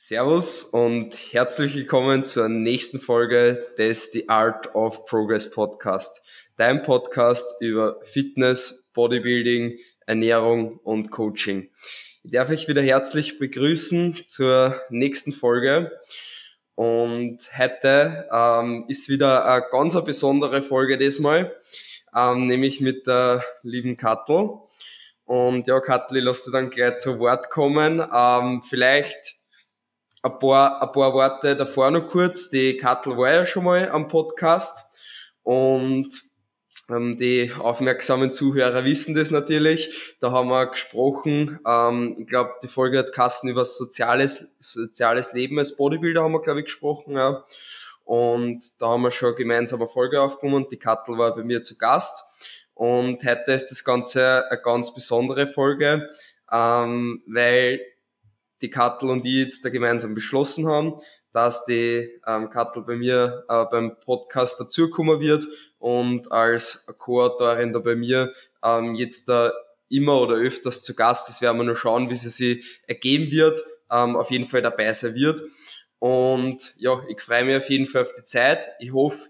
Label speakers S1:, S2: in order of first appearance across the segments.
S1: Servus und herzlich willkommen zur nächsten Folge des The Art of Progress Podcast. Dein Podcast über Fitness, Bodybuilding, Ernährung und Coaching. Ich darf euch wieder herzlich begrüßen zur nächsten Folge. Und heute ähm, ist wieder eine ganz besondere Folge diesmal, ähm, nämlich mit der lieben Kattel. Und ja, Kattel, ich lasse dir dann gleich zu Wort kommen. Ähm, vielleicht ein paar, ein paar Worte davor noch kurz. Die Kattel war ja schon mal am Podcast und ähm, die aufmerksamen Zuhörer wissen das natürlich. Da haben wir gesprochen. Ähm, ich glaube, die Folge hat Kassen über soziales, soziales Leben als Bodybuilder haben wir, glaube ich, gesprochen. Ja. Und da haben wir schon gemeinsam eine Folge aufgenommen die Kattel war bei mir zu Gast. Und heute ist das Ganze eine ganz besondere Folge, ähm, weil die Kattel und ich jetzt da gemeinsam beschlossen haben, dass die ähm, Kattel bei mir äh, beim Podcast dazukommen wird und als Co-Autorin da bei mir ähm, jetzt da immer oder öfters zu Gast. Das werden wir noch schauen, wie sie sich ergeben wird. Ähm, auf jeden Fall dabei sein wird. Und ja, ich freue mich auf jeden Fall auf die Zeit. Ich hoffe,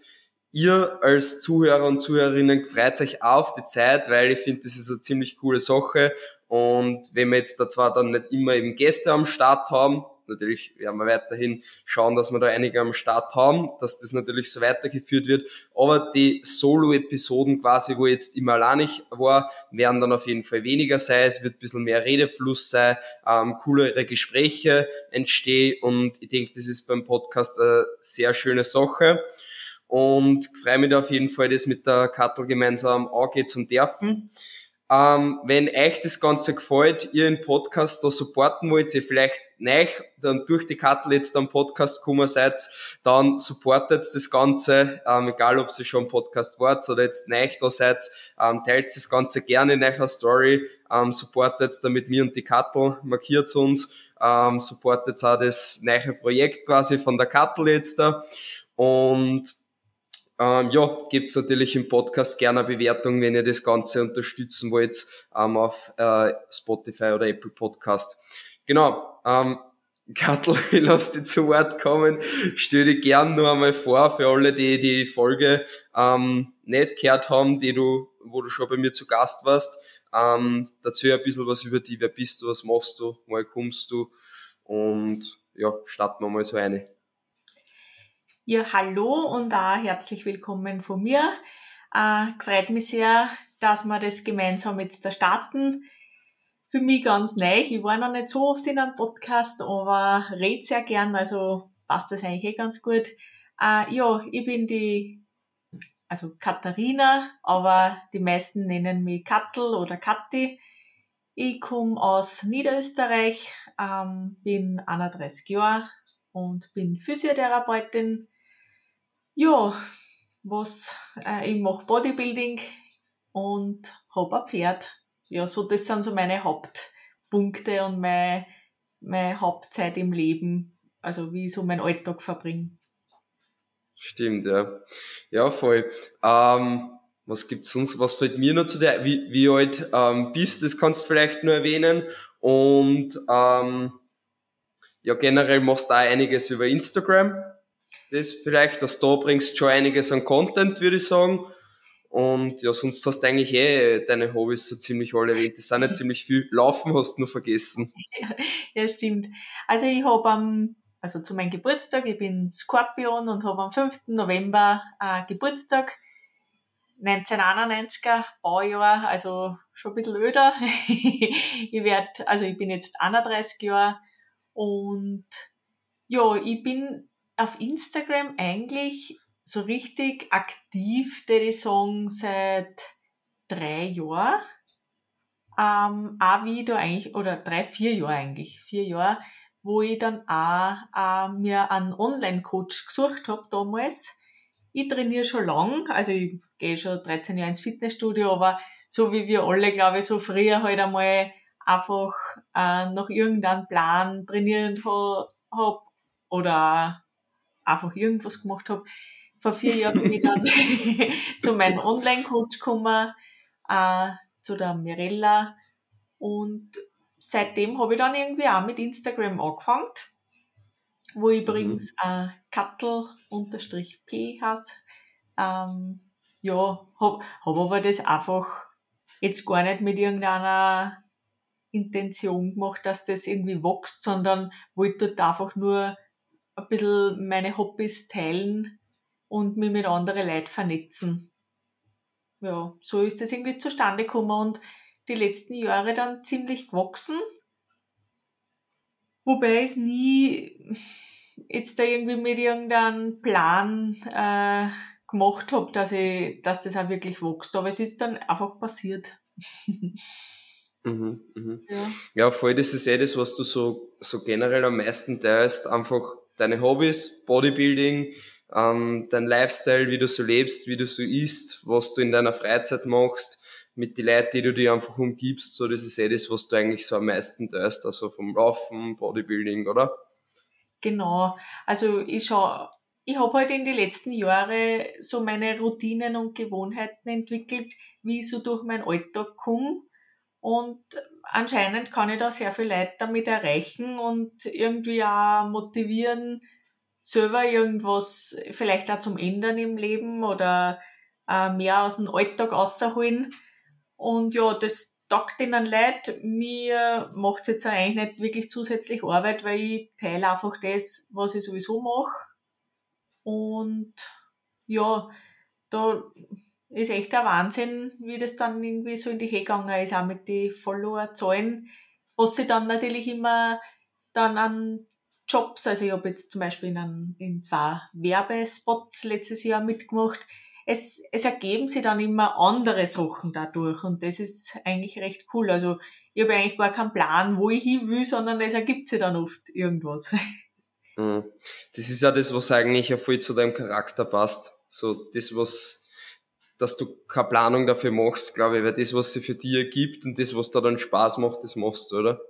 S1: ihr als Zuhörer und Zuhörerinnen freut euch auf die Zeit, weil ich finde, das ist eine ziemlich coole Sache. Und wenn wir jetzt da zwar dann nicht immer eben Gäste am Start haben, natürlich werden wir weiterhin schauen, dass wir da einige am Start haben, dass das natürlich so weitergeführt wird. Aber die Solo-Episoden quasi, wo jetzt immer alleinig war, werden dann auf jeden Fall weniger sein. Es wird ein bisschen mehr Redefluss sein, ähm, coolere Gespräche entstehen und ich denke, das ist beim Podcast eine sehr schöne Sache und freue mich da auf jeden Fall, das mit der Kattel gemeinsam angehen zu dürfen. Ähm, wenn euch das Ganze gefällt, ihr den Podcast da supporten wollt, ihr vielleicht neu dann durch die Kattel jetzt am Podcast gekommen seid, dann supportet das Ganze, ähm, egal ob ihr schon im Podcast wart oder jetzt neu da seid, ähm, teilt das Ganze gerne in eurer Story, ähm, supportet damit mir und die Kattel, markiert uns, ähm, supportet auch das neue Projekt quasi von der Kattel jetzt da. Und ähm, ja, gibt's natürlich im Podcast gerne eine Bewertung, wenn ihr das Ganze unterstützen wollt, ähm, auf äh, Spotify oder Apple Podcast. Genau, ähm, Kattel, ich lass dich zu Wort kommen. Stell dich gern nur einmal vor für alle, die die Folge ähm, nicht gehört haben, die du, wo du schon bei mir zu Gast warst. Ähm, dazu ein bisschen was über dich. Wer bist du, was machst du, woher kommst du? Und ja, starten wir mal so eine.
S2: Ja, hallo und auch herzlich willkommen von mir. Äh, freut mich sehr, dass wir das gemeinsam jetzt da starten. Für mich ganz neu. Ich war noch nicht so oft in einem Podcast, aber red sehr gern, also passt das eigentlich eh ganz gut. Äh, ja, ich bin die, also Katharina, aber die meisten nennen mich Kattel oder Katti. Ich komme aus Niederösterreich, ähm, bin 31 Jahre und bin Physiotherapeutin ja, was, äh, ich mache Bodybuilding und habe ein Pferd. Ja, so das sind so meine Hauptpunkte und meine, meine Hauptzeit im Leben, also wie ich so meinen Alltag verbringe.
S1: Stimmt, ja. Ja, voll. Ähm, was gibt's sonst? Was fällt mir noch zu der? Wie, wie alt ähm, bist, das kannst du vielleicht nur erwähnen. Und ähm, ja, generell machst du auch einiges über Instagram das vielleicht, dass da bringst schon einiges an Content, würde ich sagen. Und ja, sonst hast du eigentlich eh deine Hobbys so ziemlich alle erwähnt. Das sind ja ziemlich viel. Laufen hast du nur vergessen.
S2: Ja, stimmt. Also ich habe am, also zu meinem Geburtstag, ich bin Skorpion und habe am 5. November äh, Geburtstag. 1991er Baujahr, also schon ein bisschen öder. ich werd, also ich bin jetzt 31 Jahre und ja, ich bin auf Instagram eigentlich so richtig aktiv, der ich sagen, seit drei Jahren. Ähm, auch wie da eigentlich, oder drei, vier Jahre eigentlich, vier Jahre, wo ich dann auch äh, mir einen Online-Coach gesucht habe damals. Ich trainiere schon lang, also ich gehe schon 13 Jahre ins Fitnessstudio, aber so wie wir alle, glaube ich, so früher halt einmal einfach äh, nach irgendeinem Plan trainiert habe oder einfach irgendwas gemacht habe. Vor vier Jahren bin ich dann zu meinem Online-Coach gekommen, äh, zu der Mirella. Und seitdem habe ich dann irgendwie auch mit Instagram angefangen. wo übrigens mhm. äh, Kattel-P heißt. Ähm, ja, hab, hab aber das einfach jetzt gar nicht mit irgendeiner Intention gemacht, dass das irgendwie wächst, sondern wollte dort einfach nur ein bisschen meine Hobbys teilen und mich mit anderen Leuten vernetzen. Ja, so ist das irgendwie zustande gekommen und die letzten Jahre dann ziemlich gewachsen. Wobei es nie jetzt da irgendwie mit irgendeinem Plan äh, gemacht habe, dass ich, dass das auch wirklich wächst. Aber es ist dann einfach passiert.
S1: Mhm, mhm. Ja. ja, voll, das ist eh das, was du so, so generell am meisten teilst. Einfach deine Hobbys, Bodybuilding, ähm, dein Lifestyle, wie du so lebst, wie du so isst, was du in deiner Freizeit machst, mit den Leuten, die du dir einfach umgibst. So, das ist eh das, was du eigentlich so am meisten teilst. Also vom Laufen, Bodybuilding, oder?
S2: Genau. Also ich schau, ich habe halt in den letzten Jahren so meine Routinen und Gewohnheiten entwickelt, wie ich so durch meinen Alltag komme. Und anscheinend kann ich da sehr viel Leute damit erreichen und irgendwie auch motivieren, selber irgendwas vielleicht auch zum Ändern im Leben oder äh, mehr aus dem Alltag rausholen. Und ja, das taugt ihnen leid. Mir macht es jetzt eigentlich nicht wirklich zusätzlich Arbeit, weil ich teile einfach das, was ich sowieso mache. Und ja, da ist echt der Wahnsinn, wie das dann irgendwie so in die Höhe gegangen ist, auch mit den Follower-Zahlen, was sie dann natürlich immer dann an Jobs, also ich habe jetzt zum Beispiel in, in zwei Werbespots letztes Jahr mitgemacht, es, es ergeben sich dann immer andere Sachen dadurch und das ist eigentlich recht cool. Also ich habe eigentlich gar keinen Plan, wo ich hin will, sondern es ergibt sich dann oft irgendwas.
S1: Mhm. Das ist ja das, was eigentlich ja voll zu deinem Charakter passt. So das, was, dass du keine Planung dafür machst, glaube ich, weil das, was sie für dich ergibt und das, was da dann Spaß macht, das machst du, oder?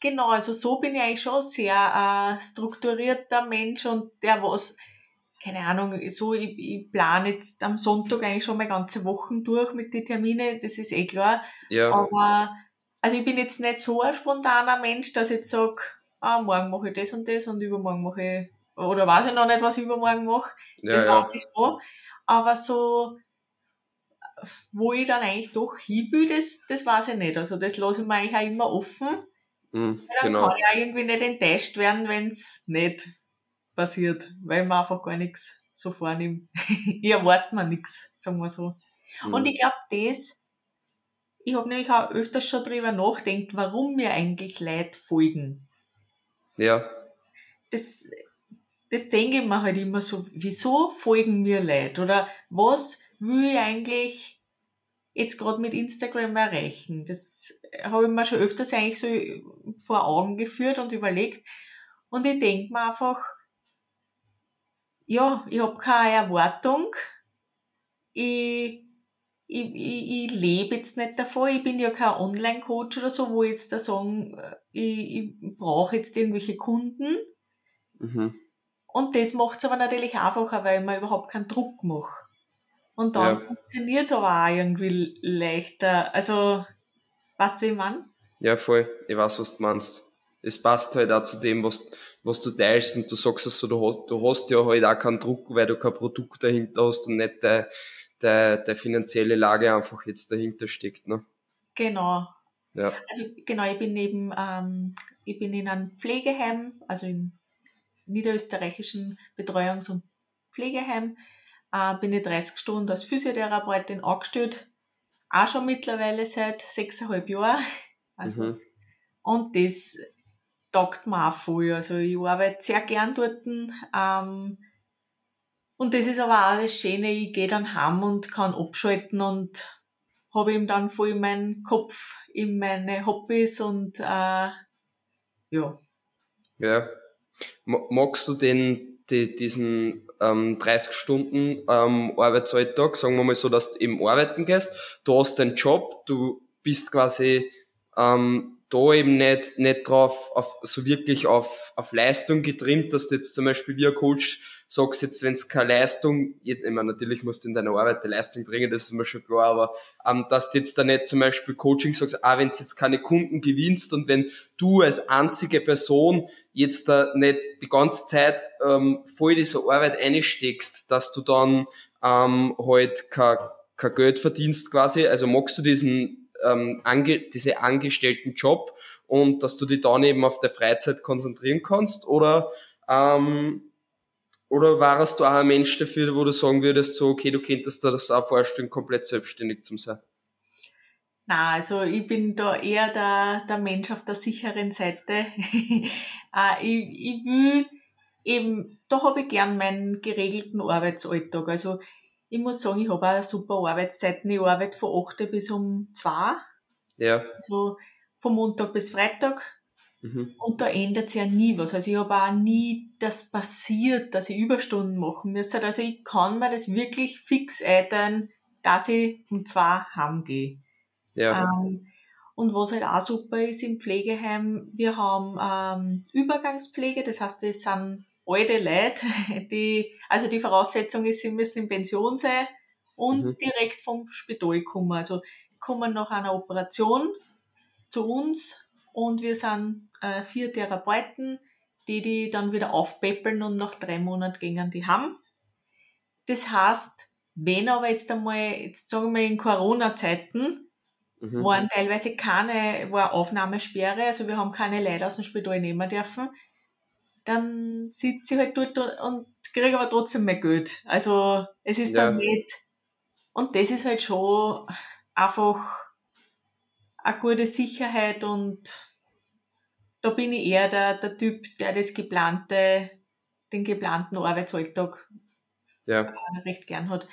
S2: Genau, also so bin ich eigentlich schon sehr äh, strukturierter Mensch und der was keine Ahnung, so, ich, ich plane jetzt am Sonntag eigentlich schon meine ganze Wochen durch mit den Terminen, das ist eh klar. Ja. Aber, also ich bin jetzt nicht so ein spontaner Mensch, dass ich jetzt sage, ah, morgen mache ich das und das und übermorgen mache ich, oder weiß ich noch nicht, was ich übermorgen mache. Ja, das ja. weiß ich schon. Aber so, wo ich dann eigentlich doch hin will, das, das weiß ich nicht. Also das lasse ich mir eigentlich auch immer offen. Mhm, dann genau. kann ich auch irgendwie nicht enttäuscht werden, wenn es nicht passiert, weil man einfach gar nichts so vornimmt. ich erwarte mir nichts, sagen wir so. Mhm. Und ich glaube, das, ich habe nämlich auch öfters schon drüber nachgedacht, warum mir eigentlich Leute folgen.
S1: Ja.
S2: Das, das denke ich mir halt immer so, wieso folgen mir Leute? Oder was will ich eigentlich jetzt gerade mit Instagram erreichen? Das habe ich mir schon öfters eigentlich so vor Augen geführt und überlegt. Und ich denke mir einfach, ja, ich habe keine Erwartung. Ich, ich, ich, ich lebe jetzt nicht davon. Ich bin ja kein Online-Coach oder so, wo ich jetzt da sagen, äh, ich, ich brauche jetzt irgendwelche Kunden. Mhm. Und das macht es aber natürlich einfacher, weil man überhaupt keinen Druck macht. Und dann ja. funktioniert es aber auch irgendwie leichter. Also, weißt du, wie man?
S1: Ja, voll. Ich weiß, was du meinst es passt halt auch zu dem, was, was du teilst und du sagst es so, du hast, du hast ja halt auch keinen Druck, weil du kein Produkt dahinter hast und nicht der, der, der finanzielle Lage einfach jetzt dahinter steckt. Ne?
S2: Genau. Ja. Also genau, ich bin eben, ähm, ich bin in einem Pflegeheim, also in niederösterreichischen Betreuungs- und Pflegeheim, äh, bin ich 30 Stunden als Physiotherapeutin angestellt, auch schon mittlerweile seit sechseinhalb Jahren. Also, mhm. Und das taugt mir auch voll. Also ich arbeite sehr gern dort. Ähm, und das ist aber auch das Schöne, ich gehe dann heim und kann abschalten und habe ihm dann voll meinen Kopf in meine Hobbys und äh, ja.
S1: Ja. Magst du den, die, diesen ähm, 30 Stunden ähm, Arbeitsalltag, sagen wir mal so, dass du eben arbeiten gehst, du hast deinen Job, du bist quasi ähm, da eben nicht, nicht drauf, auf, so wirklich auf, auf Leistung getrimmt, dass du jetzt zum Beispiel wie ein Coach sagst, jetzt, wenn es keine Leistung, ich meine, natürlich musst du in deiner Arbeit die Leistung bringen, das ist mir schon klar, aber ähm, dass du jetzt da nicht zum Beispiel Coaching sagst, ah, wenn du jetzt keine Kunden gewinnst und wenn du als einzige Person jetzt da nicht die ganze Zeit ähm, voll diese Arbeit einsteckst, dass du dann ähm, halt kein, kein Geld verdienst quasi, also magst du diesen ähm, ange diese angestellten Job und dass du dich dann eben auf der Freizeit konzentrieren kannst oder ähm, oder warst du auch ein Mensch dafür, wo du sagen würdest, so, okay, du könntest dir das auch vorstellen, komplett selbstständig zu sein?
S2: Na, also ich bin da eher der, der Mensch auf der sicheren Seite. Äh, ich, ich will eben, da habe ich gern meinen geregelten Arbeitsalltag. Also ich muss sagen, ich habe auch super Arbeitszeiten. Ich arbeite von 8 bis um 2.
S1: Ja.
S2: Also von Montag bis Freitag.
S1: Mhm.
S2: Und da ändert sich ja nie was. Also ich habe auch nie das passiert, dass ich Überstunden machen müsste. Also ich kann mir das wirklich fix einteilen, dass ich um zwei heimgehe.
S1: Ja.
S2: Ähm, und was halt auch super ist im Pflegeheim, wir haben ähm, Übergangspflege, das heißt, das sind alte Leute, die, also die Voraussetzung ist, sie müssen in Pension sein und
S1: Mhm.
S2: direkt vom Spital kommen. Also kommen nach einer Operation zu uns und wir sind äh, vier Therapeuten, die die dann wieder aufpäppeln und nach drei Monaten gehen die haben. Das heißt, wenn aber jetzt einmal, jetzt sagen wir in Corona-Zeiten,
S1: Mhm.
S2: waren teilweise keine, war Aufnahmesperre, also wir haben keine Leute aus dem Spital nehmen dürfen, dann sitze ich halt dort und kriege aber trotzdem mehr Geld. Also es ist dann
S1: Ja.
S2: nicht, und das ist halt schon einfach eine gute Sicherheit und da bin ich eher der, der Typ, der das geplante, den geplanten Arbeitsalltag
S1: Ja.
S2: recht gern hat.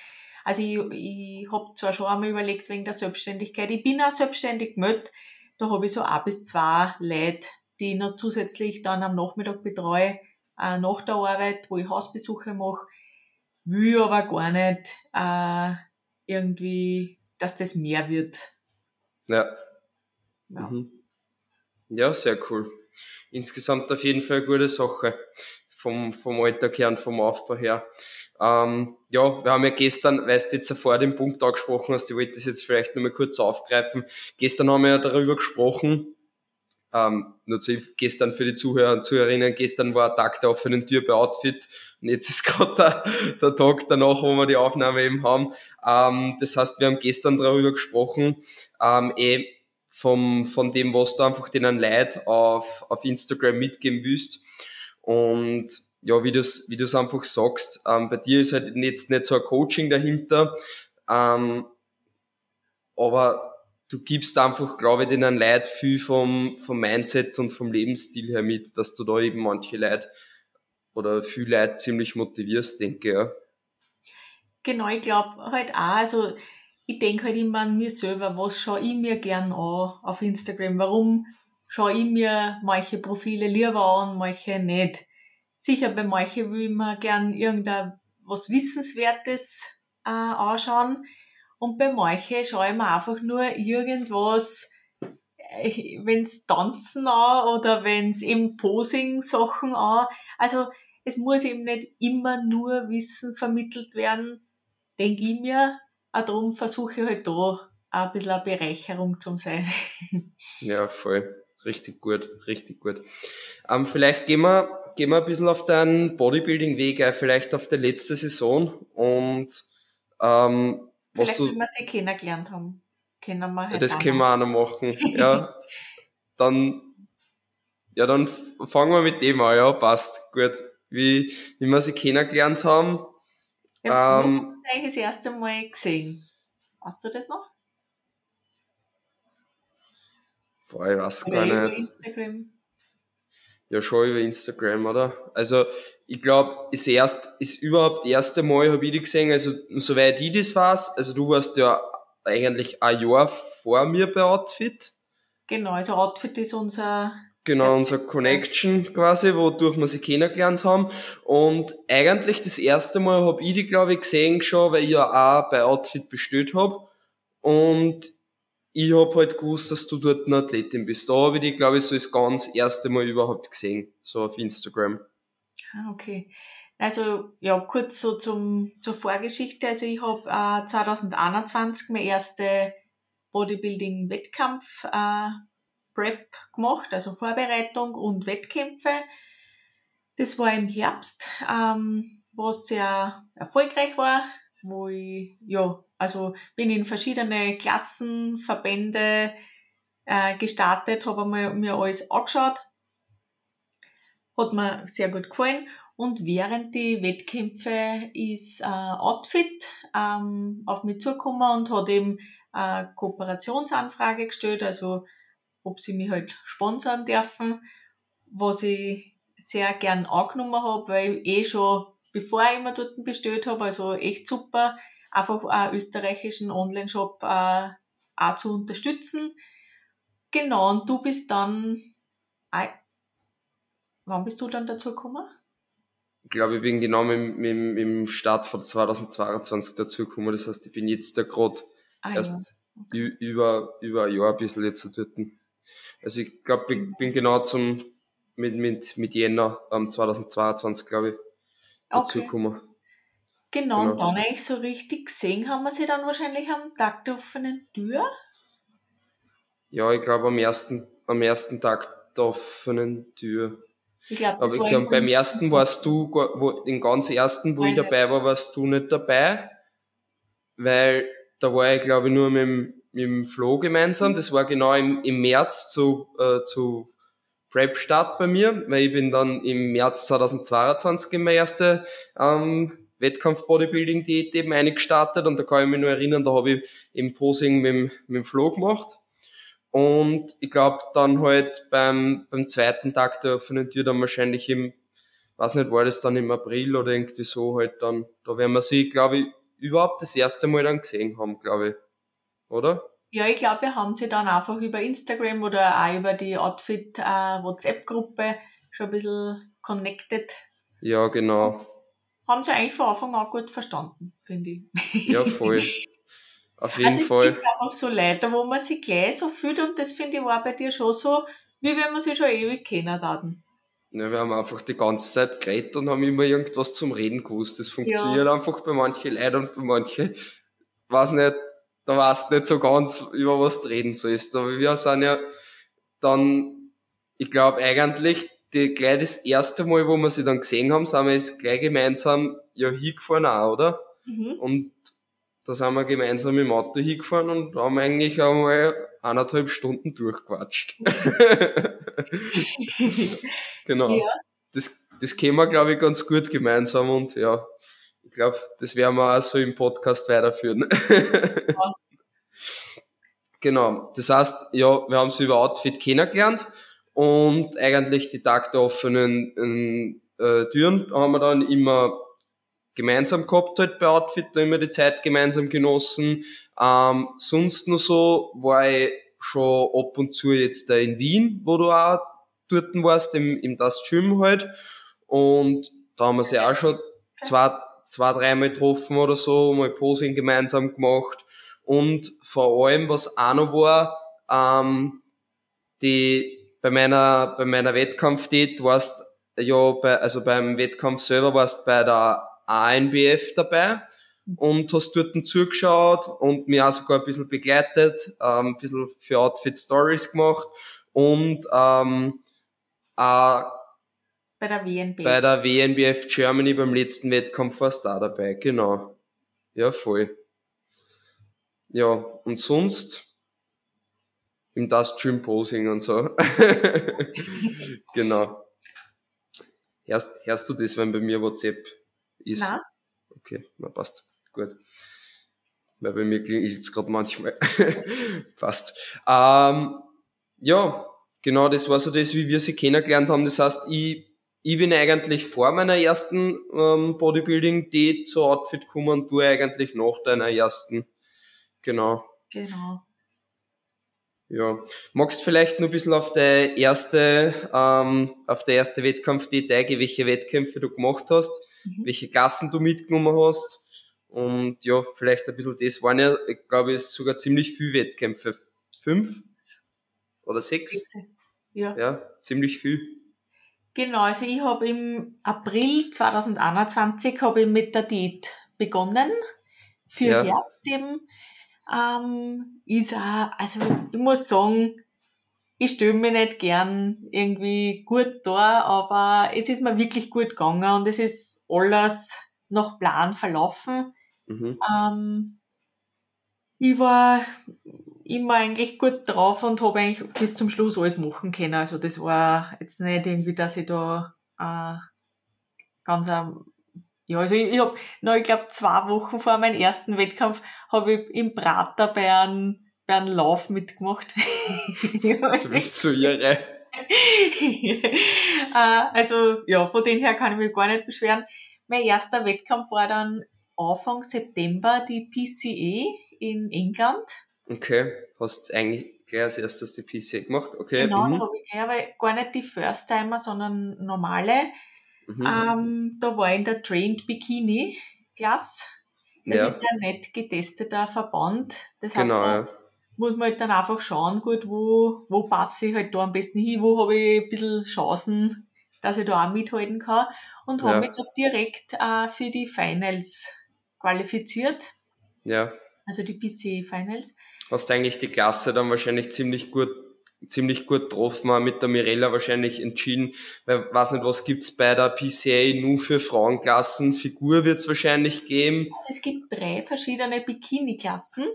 S2: Also ich, ich habe zwar schon einmal überlegt wegen der Selbstständigkeit. Ich bin auch selbstständig gemeldet. Da habe ich so ein bis zwei Leute, die ich noch zusätzlich dann am Nachmittag betreue, äh, nach der Arbeit, wo ich Hausbesuche mache. Will aber gar nicht äh, irgendwie, dass das mehr wird.
S1: Ja.
S2: Ja.
S1: Mhm. Ja, sehr cool. Insgesamt auf jeden Fall eine gute Sache. Vom, vom Alltag her und vom Aufbau her. Ähm, ja, wir haben ja gestern, weil du jetzt vor dem Punkt angesprochen hast, ich wollte das jetzt vielleicht nochmal kurz aufgreifen. Gestern haben wir ja darüber gesprochen, ähm, nur zu, gestern für die Zuhörer und Zuhörerinnen, gestern war Tag der offenen Tür bei Outfit und jetzt ist gerade der, der Tag danach, wo wir die Aufnahme eben haben. Ähm, das heißt, wir haben gestern darüber gesprochen, ähm, eh vom, von dem, was du einfach denen Leid auf, auf Instagram mitgeben willst. Und ja, wie du es wie du's einfach sagst, ähm, bei dir ist halt jetzt nicht so ein Coaching dahinter, ähm, aber du gibst einfach, glaube ich, denen Leid viel vom, vom Mindset und vom Lebensstil her mit, dass du da eben manche Leute oder viel Leute ziemlich motivierst, denke ich. Ja.
S2: Genau, ich glaube halt auch, also ich denke halt immer an mir selber, was schaue ich mir gern an auf Instagram, warum schaue ich mir manche Profile lieber an, manche nicht. Sicher, bei manchen will ich mir gern irgendein was Wissenswertes äh, anschauen und bei manchen schaue ich mir einfach nur irgendwas, äh, wenn's Tanzen an oder wenn's eben Posing-Sachen an. Also es muss eben nicht immer nur Wissen vermittelt werden, denke ich mir. Auch darum versuche ich halt da auch ein bisschen eine Bereicherung zu sein.
S1: Ja, voll. Richtig gut, richtig gut. Ähm, vielleicht gehen wir, gehen wir ein bisschen auf deinen Bodybuilding-Weg, ein, vielleicht auf die letzte Saison und ähm, was
S2: Vielleicht,
S1: du,
S2: wenn wir sie kennengelernt haben, können wir
S1: ja,
S2: halt
S1: das
S2: auch
S1: können wir auch noch machen. Ja, dann, ja, dann fangen wir mit dem an, ja, passt, gut. Wie, wie wir sie kennengelernt haben, Ähm,
S2: wo hast du eigentlich das erste Mal gesehen? Weißt du das noch?
S1: boah, ich weiß
S2: Oder
S1: gar
S2: über
S1: nicht.
S2: Instagram?
S1: Ja, schon über Instagram, oder? Also, ich glaube, ist erst, ist überhaupt das erste Mal, habe ich dich gesehen, also, soweit ich das weiß, also du warst ja eigentlich ein Jahr vor mir bei Outfit.
S2: Genau, also Outfit ist unser,
S1: Genau, unser Connection quasi, wodurch wir sie kennengelernt haben. Und eigentlich das erste Mal habe ich die, glaube ich, gesehen schon, weil ich ja auch bei Outfit bestellt habe. Und ich habe halt gewusst, dass du dort eine Athletin bist. Da habe ich dich, glaube ich, so das ganz erste Mal überhaupt gesehen, so auf Instagram.
S2: Ah, okay. Also ja, kurz so zum, zur Vorgeschichte. Also ich habe äh, 2021 meine erste Bodybuilding-Wettkampf äh, Prep gemacht, also Vorbereitung und Wettkämpfe. Das war im Herbst, ähm, was sehr erfolgreich war, wo ich, ja, also bin in verschiedene Klassen, Verbände äh, gestartet, habe mir alles angeschaut. Hat mir sehr gut gefallen. Und während die Wettkämpfe ist äh, Outfit ähm, auf mich zugekommen und hat eben eine Kooperationsanfrage gestellt, also ob sie mich halt sponsern dürfen, was ich sehr gern angenommen habe, weil ich eh schon, bevor ich immer dort bestellt habe, also echt super, einfach einen österreichischen Online-Shop äh, auch zu unterstützen. Genau, und du bist dann, äh, wann bist du dann dazu gekommen?
S1: Ich glaube, ich bin genau mit, mit, mit dem Start von 2022 dazu gekommen. Das heißt, ich bin jetzt da gerade ah, erst ja. okay. über, über ein Jahr ein bisschen jetzt dort. Also ich glaube, ich bin genau zum mit, mit, mit Jänner ähm, 2022, glaube ich, dazugekommen. Okay.
S2: Genau, genau, und dann eigentlich so richtig gesehen haben wir sie dann wahrscheinlich am Tag der offenen Tür?
S1: Ja, ich glaube am ersten, am ersten Tag der offenen Tür. Ich glaube, Aber ich glaub, beim ersten warst du, wo, den ganz ersten, wo Nein, ich dabei war, warst du nicht dabei, weil da war ich glaube ich nur mit dem, mit dem Flo gemeinsam. Das war genau im, im März zu, äh, zu Prep-Start bei mir, weil ich bin dann im März 2022 in meine erste ähm, Wettkampf-Bodybuilding-Diät eben eingestartet und da kann ich mich nur erinnern, da habe ich im Posing mit, dem, mit dem Flo gemacht. Und ich glaube dann halt beim, beim zweiten Tag der offenen Tür dann wahrscheinlich im, weiß nicht, war das dann im April oder irgendwie so halt dann, da werden wir sie, glaube ich, überhaupt das erste Mal dann gesehen haben, glaube ich. Oder?
S2: Ja, ich glaube, wir haben sie dann einfach über Instagram oder auch über die Outfit äh, schon ein bisschen connected.
S1: Ja, genau.
S2: Haben sie eigentlich von Anfang an gut verstanden, finde
S1: ich. Ja, voll. Auf jeden also Fall.
S2: Es gibt einfach so Leute, wo man sich gleich so fühlt und das finde ich war bei dir schon so, wie wenn man sie schon ewig kennen hatten.
S1: Ja, wir haben einfach die ganze Zeit geredet und haben immer irgendwas zum Reden gewusst. Das funktioniert ja. einfach bei manchen Leuten und bei manchen, weiß nicht, da weißt du nicht so ganz, über was du reden sollst. Aber wir sind ja dann, ich glaube eigentlich, die, gleich das erste Mal, wo wir sie dann gesehen haben, sind wir jetzt gleich gemeinsam ja hingefahren auch, oder? Mhm. Und da sind wir gemeinsam im Auto hingefahren und haben eigentlich einmal eineinhalb Stunden durchquatscht. genau. Ja. Das, das kennen wir, glaube ich, ganz gut gemeinsam und ja, ich glaube, das werden wir auch so im Podcast weiterführen. Ja. genau. Das heißt, ja, wir haben sie über Outfit kennengelernt und eigentlich die Tag der offenen äh, Türen haben wir dann immer gemeinsam gehabt halt bei Outfit, da immer die Zeit gemeinsam genossen. Ähm, sonst nur so war ich schon ab und zu jetzt da in Wien, wo du auch dort warst, im, im Das Gym halt. Und da haben wir sie auch schon zwei, zwei, dreimal getroffen oder so, mal Posing gemeinsam gemacht. Und vor allem, was auch noch war, ähm, die, bei meiner, bei meiner Wettkampfdiät warst ja, bei, also beim Wettkampf selber warst bei der ANBF dabei und hast dort zugeschaut und mir auch sogar ein bisschen begleitet, ähm, ein bisschen für Outfit Stories gemacht und ähm, äh,
S2: bei der WNBF.
S1: Bei der WNBF Germany beim letzten Wettkampf warst du da dabei, genau. Ja, voll. Ja, und sonst im Das Gym Posing und so. genau. Hörst, hörst du das, wenn bei mir WhatsApp ist?
S2: Na?
S1: Okay, na passt. Gut. Weil bei mir klingelt es gerade manchmal. passt. Ähm, ja, genau, das war so das, wie wir sie kennengelernt haben. Das heißt, ich, ich bin eigentlich vor meiner ersten ähm, Bodybuilding-Date zu Outfit gekommen und du eigentlich nach deiner ersten. Genau.
S2: Genau.
S1: Ja. Magst du vielleicht nur ein bisschen auf der erste, ähm, auf der erste Wettkampf-Date eingehen, welche Wettkämpfe du gemacht hast? mhm. welche Klassen du mitgenommen hast. Und ja, vielleicht ein bisschen das waren ja, ich glaube, sogar ziemlich viele Wettkämpfe fünf oder sechs.
S2: Ja.
S1: Ja, ziemlich viel.
S2: Genau, also ich habe im April 2021 habe ich mit der Diät begonnen. Für
S1: Ja.
S2: Herbst eben. Ähm, ist auch, also ich muss sagen, ich stelle mich nicht gern irgendwie gut da, aber es ist mir wirklich gut gegangen und es ist alles nach Plan verlaufen.
S1: Mhm.
S2: Ähm, ich war immer eigentlich gut drauf und habe eigentlich bis zum Schluss alles machen können. Also das war jetzt nicht irgendwie, dass ich da äh, ganz ähm, ja, also ich, ich habe noch, ich glaube, zwei Wochen vor meinem ersten Wettkampf habe ich im Prater bei einem, bei einem Lauf mitgemacht.
S1: Du bist zu irre.
S2: äh, also ja, von dem her kann ich mich gar nicht beschweren. Mein erster Wettkampf war dann Anfang September die PCA in England.
S1: Okay, hast eigentlich gleich als erstes die PC gemacht. Okay.
S2: Genau, da
S1: mhm.
S2: habe ich gleich, aber gar nicht die First-Timer, sondern normale.
S1: Mhm.
S2: Ähm, da war ich in der Trained Bikini Klasse. Das
S1: ja,
S2: ist ja ein nicht getesteter Verband. Das heißt,
S1: genau,
S2: da
S1: ja.
S2: muss man halt dann einfach schauen, gut, wo, wo passe ich halt da am besten hin, wo habe ich ein bisschen Chancen, dass ich da auch mithalten kann. Und habe
S1: Ja.
S2: mich da direkt äh, für die Finals qualifiziert,
S1: Ja.
S2: also die PC Finals.
S1: Hast eigentlich die Klasse dann wahrscheinlich ziemlich gut ziemlich gut getroffen, auch mit der Mirella wahrscheinlich entschieden, weil weiß nicht, was gibt's bei der PCA nur für Frauenklassen, Figur wird's wahrscheinlich geben,
S2: Also es gibt drei verschiedene Bikini-Klassen.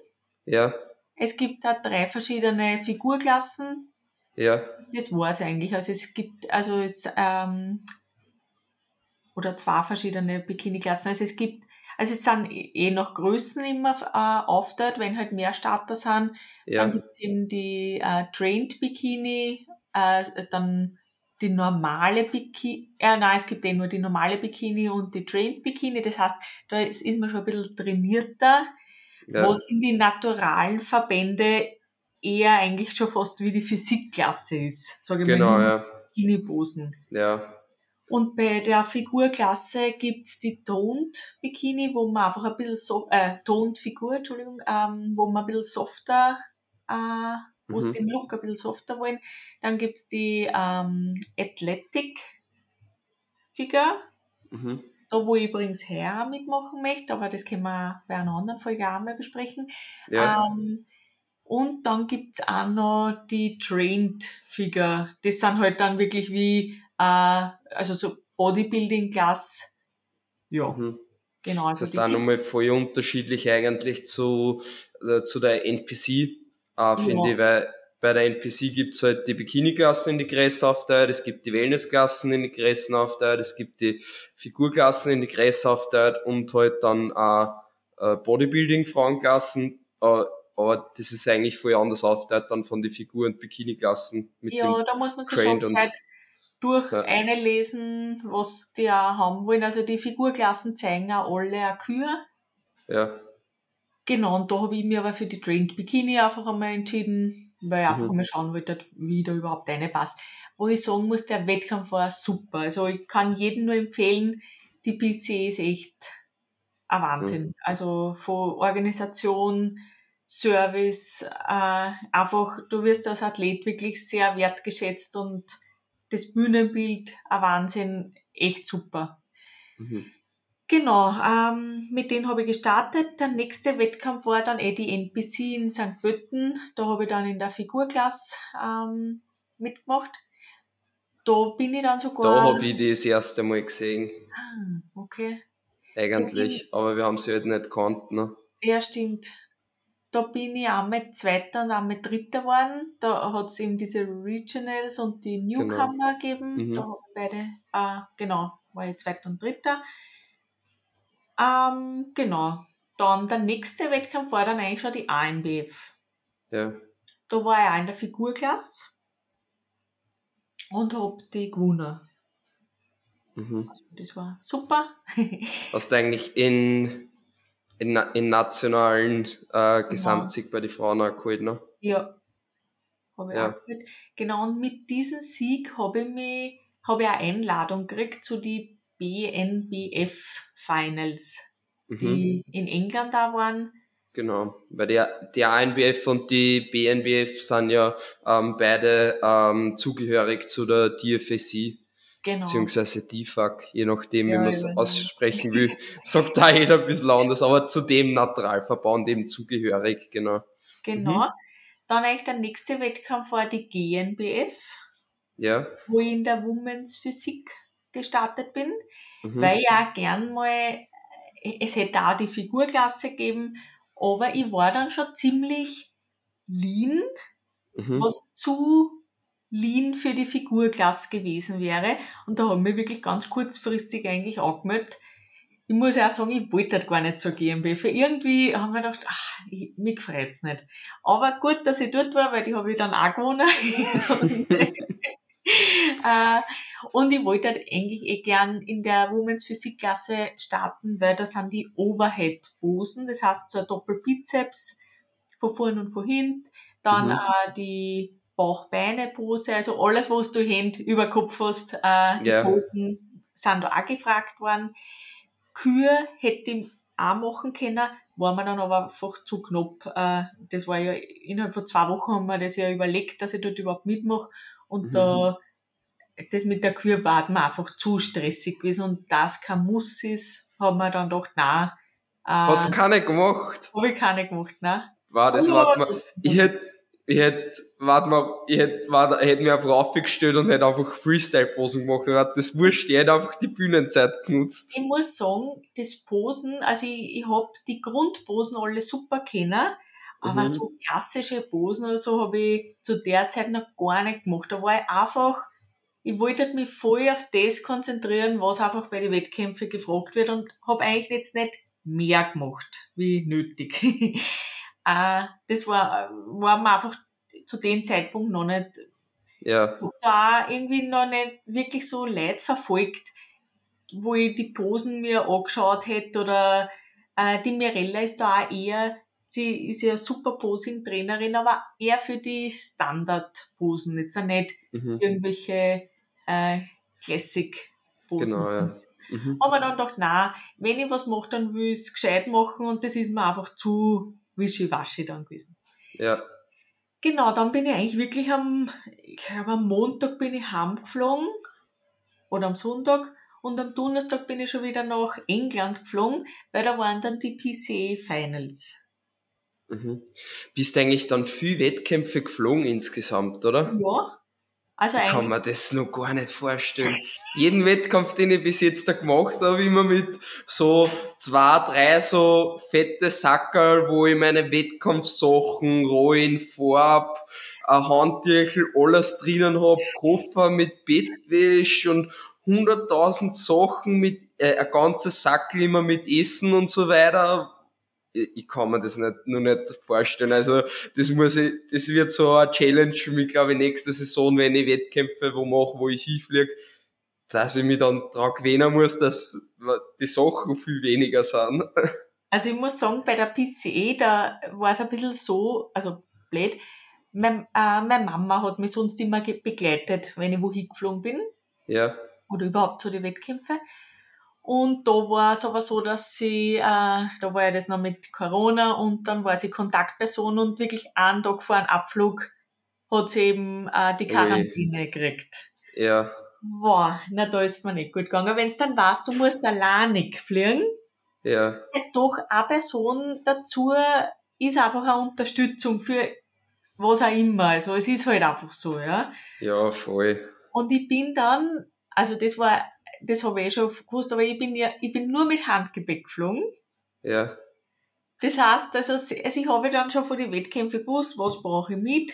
S1: ja,
S2: Es gibt da drei verschiedene Figurklassen.
S1: ja,
S2: Das war's eigentlich. Also es gibt, also es, ähm, oder zwei verschiedene Bikini-Klassen. Also es gibt, also es sind eh nach Größen immer äh, aufteilt, wenn halt mehr Starter sind.
S1: ja,
S2: Dann gibt's eben die äh, Trained Bikini, äh, dann die normale Bikini, äh, nein, es gibt eh nur die normale Bikini und die Trained Bikini. Das heißt, da ist, ist man schon ein bisschen trainierter
S1: ja,
S2: was in die naturalen Verbände eher eigentlich schon fast wie die Physikklasse ist, sage ich
S1: genau,
S2: mal,
S1: ja,
S2: Bikini-Posen.
S1: ja,
S2: Und bei der Figurklasse gibt's die Toned Bikini, wo man einfach ein bisschen so, äh, Toned Figur, Entschuldigung, ähm, wo man ein bisschen softer, äh, wo
S1: Mhm.
S2: den Look ein bisschen softer wollen. Dann gibt's die ähm, Athletic Figur,
S1: mhm.
S2: da wo ich übrigens her mitmachen möchte, aber das können wir bei einer anderen Folge auch mal besprechen.
S1: ja,
S2: Ähm, und dann gibt's auch noch die Trained Figure. Das sind halt dann wirklich wie, äh, also so Bodybuilding-Class. Ja,
S1: mhm.
S2: genau. Also
S1: Das ist dann nochmal voll unterschiedlich eigentlich zu, äh, zu der NPC, äh, finde
S2: Ja.
S1: ich, weil bei der NPC gibt's halt die Bikini-Klassen in die Gräser aufteilt, es gibt die Wellness-Klassen in die Gräsen aufteilt, es gibt die Figurklassen in die Gräser aufteilt und halt dann auch äh, Bodybuilding-Frauenklassen, äh, aber das ist eigentlich voll anders aufteilt dann von den Figur- und Bikini-Klassen mit
S2: Ja,
S1: dem
S2: da muss man sich schon durch
S1: Ja.
S2: einlesen, was die auch haben wollen. Also die Figurklassen zeigen auch alle eine Kür.
S1: ja,
S2: Genau, und da habe ich mir aber für die Trained Bikini einfach einmal entschieden, weil ich einfach
S1: Mhm.
S2: einmal schauen wollte, wie da überhaupt reinpasst. Wo ich sagen muss, der Wettkampf war super. Also ich kann jedem nur empfehlen, die PCA ist echt ein Wahnsinn. Also von Organisation, Service, äh, einfach, du wirst als Athlet wirklich sehr wertgeschätzt und das Bühnenbild ein Wahnsinn, echt super.
S1: mhm.
S2: Genau, ähm, mit denen habe ich gestartet. Der nächste Wettkampf war dann eh die NPC in St. Pölten. Da habe ich dann in der Figurklasse ähm, mitgemacht. Da bin ich dann
S1: da
S2: sogar.
S1: habe ich die das erste Mal gesehen,
S2: Ah, okay.
S1: eigentlich, aber wir haben sie halt nicht gekannt, ne?
S2: Ja, stimmt. Da bin ich einmal Zweiter und einmal Dritter geworden. Da hat es eben diese Regionals und die Newcomer gegeben.
S1: Mhm.
S2: Da habe ich beide, äh, genau, war ich Zweiter und Dritter. Ähm, genau. Dann der nächste Wettkampf war dann eigentlich schon die ANBF.
S1: Ja,
S2: Da war ich auch in der Figurklasse und hab die gewonnen.
S1: mhm.
S2: Also das war super.
S1: Hast du eigentlich in, in, in nationalen äh, Gesamtsieg bei den Frauen auch geholt, ne?
S2: Ja. Habe ich
S1: Ja.
S2: auch gehört. Genau, und mit diesem Sieg habe ich mich, habe ich eine Einladung gekriegt zu die BNBF Finals,
S1: Mhm.
S2: die in England da waren.
S1: Genau, weil der, die ANBF und die BNBF sind ja ähm, beide ähm, zugehörig zu der DFSC, genau. beziehungsweise DFAC, je nachdem, ja, wie man es aussprechen will, sagt da jeder ein bisschen anders, aber zu dem Naturalverband eben zugehörig, genau.
S2: Genau. Mhm. Dann eigentlich der nächste Wettkampf war die GNBF, ja. wo ich in der Women's Physik gestartet bin, mhm. weil ich auch gern mal, es hätte auch die Figurklasse gegeben, aber ich war dann schon ziemlich lean, mhm. was zu lean für die Figurklasse gewesen wäre. Und da haben wir wirklich ganz kurzfristig eigentlich angemeldet. Ich muss auch sagen, ich wollte halt gar nicht zur GmbF. Irgendwie haben wir gedacht, ach, ich, mich freut's nicht. Aber gut, dass ich dort war, weil die habe ich dann auch gewonnen. und, äh, und ich wollte halt eigentlich eh gern in der Women's Physikklasse starten, weil da sind die Overhead-Posen, das heißt so ein Doppelbizeps von vorn und von hinten, dann mhm. auch die Bauch-Beine-Pose, also alles, was du Hände über Kopf hast, äh, die yeah. Posen sind da auch gefragt worden. Kühe hätte ich auch machen können, war mir dann aber einfach zu knapp. Äh, das war ja innerhalb von zwei Wochen haben wir das ja überlegt, dass ich dort überhaupt mitmache. Und mhm. da das mit der Kühe war mir einfach zu stressig gewesen und das kein Muss ist, haben wir dann gedacht, nein.
S1: Äh, Hast du keine gemacht?
S2: Habe ich keine gemacht, nein.
S1: War das, warte mal, ich hätte, ich hätte, warte mal, ich hätte, warte, ich hätte mich einfach aufgestellt und hätte einfach Freestyle-Posen gemacht. Das wurscht, ich hätte einfach die Bühnenzeit genutzt.
S2: Ich muss sagen, das Posen, also ich, ich hab die Grundposen alle super kennen, aber mhm. so klassische Posen oder so habe ich zu der Zeit noch gar nicht gemacht. Da war ich einfach, ich wollte halt mich voll auf das konzentrieren, was einfach bei den Wettkämpfen gefragt wird und habe eigentlich jetzt nicht mehr gemacht, wie nötig. äh, das war, war mir einfach zu dem Zeitpunkt noch nicht, ja. da irgendwie noch nicht wirklich so leid verfolgt, wo ich die Posen mir angeschaut hätte oder äh, die Mirella ist da auch eher, sie ist ja super Posing-Trainerin, aber eher für die Standard-Posen, jetzt auch nicht mhm. irgendwelche äh, Classic-Posen. Genau, ja. Mhm. Aber dann dachte na, wenn ich was mache, dann will ich es gescheit machen und das ist mir einfach zu wischiwaschi dann gewesen. Ja. Genau, dann bin ich eigentlich wirklich am, ich glaube am Montag bin ich heimgeflogen oder am Sonntag und am Donnerstag bin ich schon wieder nach England geflogen, weil da waren dann die PCA Finals.
S1: Mhm. Bist eigentlich dann viel Wettkämpfe geflogen insgesamt, oder?
S2: Ja,
S1: also ich kann mir das noch gar nicht vorstellen. Jeden Wettkampf, den ich bis jetzt da gemacht habe, immer mit so zwei, drei so fette Sackerl, wo ich meine Wettkampfsachen, Rollen, Farb, ein Handtüchel, alles drinnen hab, Koffer mit Bettwäsche und hunderttausend Sachen mit, äh, ein ganzes Sackel immer mit Essen und so weiter ich kann mir das nicht, nur nicht vorstellen. Also, das muss ich, das wird so eine Challenge für mich, glaube ich, nächste Saison, wenn ich Wettkämpfe wo mache, wo ich hinfliege, dass ich mich dann daran gewöhnen muss, dass die Sachen viel weniger sind.
S2: Also, ich muss sagen, bei der PCE, da war es ein bisschen so, also blöd, mein, äh, meine Mama hat mich sonst immer begleitet, wenn ich wohin geflogen bin. Ja. Oder überhaupt zu den Wettkämpfen. Und da war es aber so, dass sie, äh, da war ja das noch mit Corona und dann war sie Kontaktperson und wirklich einen Tag vor einem Abflug hat sie eben äh, die Quarantäne Ui. gekriegt. Ja. Boah, na da ist mir nicht gut gegangen. Wenn es dann weißt, du musst alleinig fliegen, ja. doch eine Person dazu ist einfach eine Unterstützung für was auch immer. Also es ist halt einfach so, ja.
S1: Ja, voll.
S2: Und ich bin dann, also das war das habe ich eh schon gewusst, aber ich bin ja, ich bin nur mit Handgepäck geflogen. Ja. Das heißt, also, also ich habe dann schon vor den Wettkämpfen gewusst, was brauche ich mit.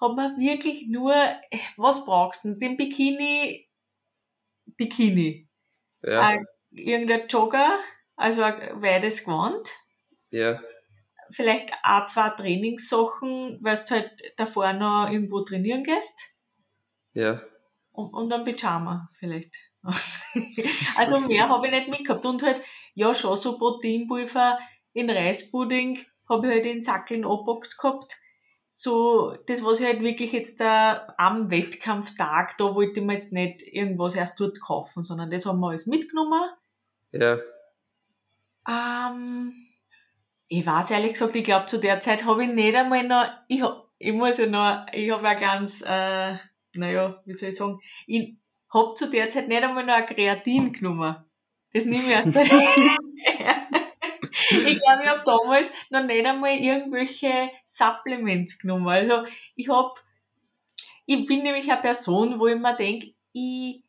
S2: Habe mir wirklich nur, was brauchst du? Den Bikini, Bikini. Ja. Äh, irgendein Jogger, also ein weites Gewand. Ja. Vielleicht auch zwei Trainingssachen, weil du halt davor noch irgendwo trainieren gehst. Ja. Und, und ein Pyjama vielleicht. also mehr habe ich nicht mitgehabt. Und halt, ja, schon so Proteinpulver in Reispudding habe ich halt in Sackeln abgepackt gehabt. So, das, was ich halt wirklich jetzt da am Wettkampftag, da wollte ich mir jetzt nicht irgendwas erst dort kaufen, sondern das haben wir alles mitgenommen. Ja. Ähm, Ich weiß ehrlich gesagt, ich glaube, zu der Zeit habe ich nicht einmal noch, ich, hab, ich muss ja noch, ich habe ein ganz, äh, naja, wie soll ich sagen, ich habe zu der Zeit nicht einmal noch ein Kreatin genommen. Das nehme ich erst Ich glaube, ich habe damals noch nicht einmal irgendwelche Supplements genommen. Also ich habe, ich bin nämlich eine Person, wo ich mir denke, ich,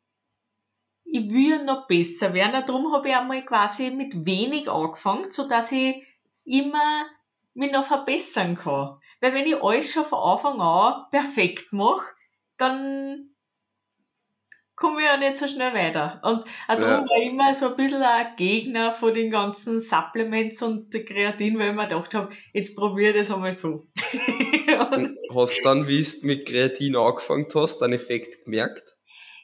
S2: ich will noch besser werden. Darum habe ich einmal quasi mit wenig angefangen, so dass ich immer mich noch verbessern kann. Weil wenn ich alles schon von Anfang an perfekt mache, dann komme ich ja nicht so schnell weiter. Und auch darum ja. war ich immer so ein bisschen ein Gegner von den ganzen Supplements und Kreatin, weil ich mir gedacht habe, jetzt probiere ich das einmal so.
S1: hast du dann, wie du mit Kreatin angefangen hast, einen Effekt gemerkt?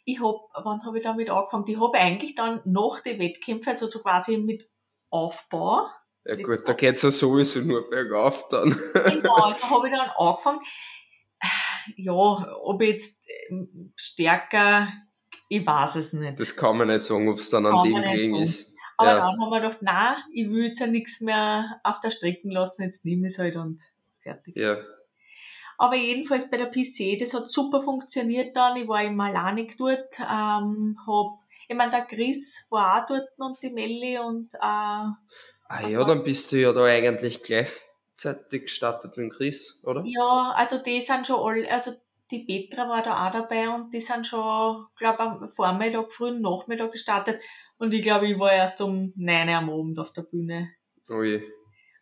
S2: Ich hab, wann habe ich damit angefangen? Ich habe eigentlich dann nach den Wettkämpfen, also so quasi mit Aufbau,
S1: ja gut, da geht's ja sowieso nur bergauf dann.
S2: genau, also habe ich dann angefangen. Ja, ob ich jetzt ähm, stärker, ich weiß es nicht.
S1: Das kann man nicht sagen, ob es dann an dem gelegen ist.
S2: Aber ja. dann haben wir gedacht, nein, ich will jetzt ja nichts mehr auf der Strecke lassen, jetzt nehme ich es halt und fertig.
S1: Ja.
S2: Aber jedenfalls bei der PC, das hat super funktioniert dann. Ich war im Malanik dort, ähm, hab, ich meine, der Chris war auch dort und die Melli und äh,
S1: Ah ja, dann bist du ja da eigentlich gleichzeitig gestartet mit Chris, oder?
S2: Ja, also die sind schon alle, also die Petra war da auch dabei und die sind schon, glaube am Vormittag, frühen Nachmittag gestartet und ich glaube, ich war erst um 9 Uhr am Abend auf der Bühne.
S1: Oh je.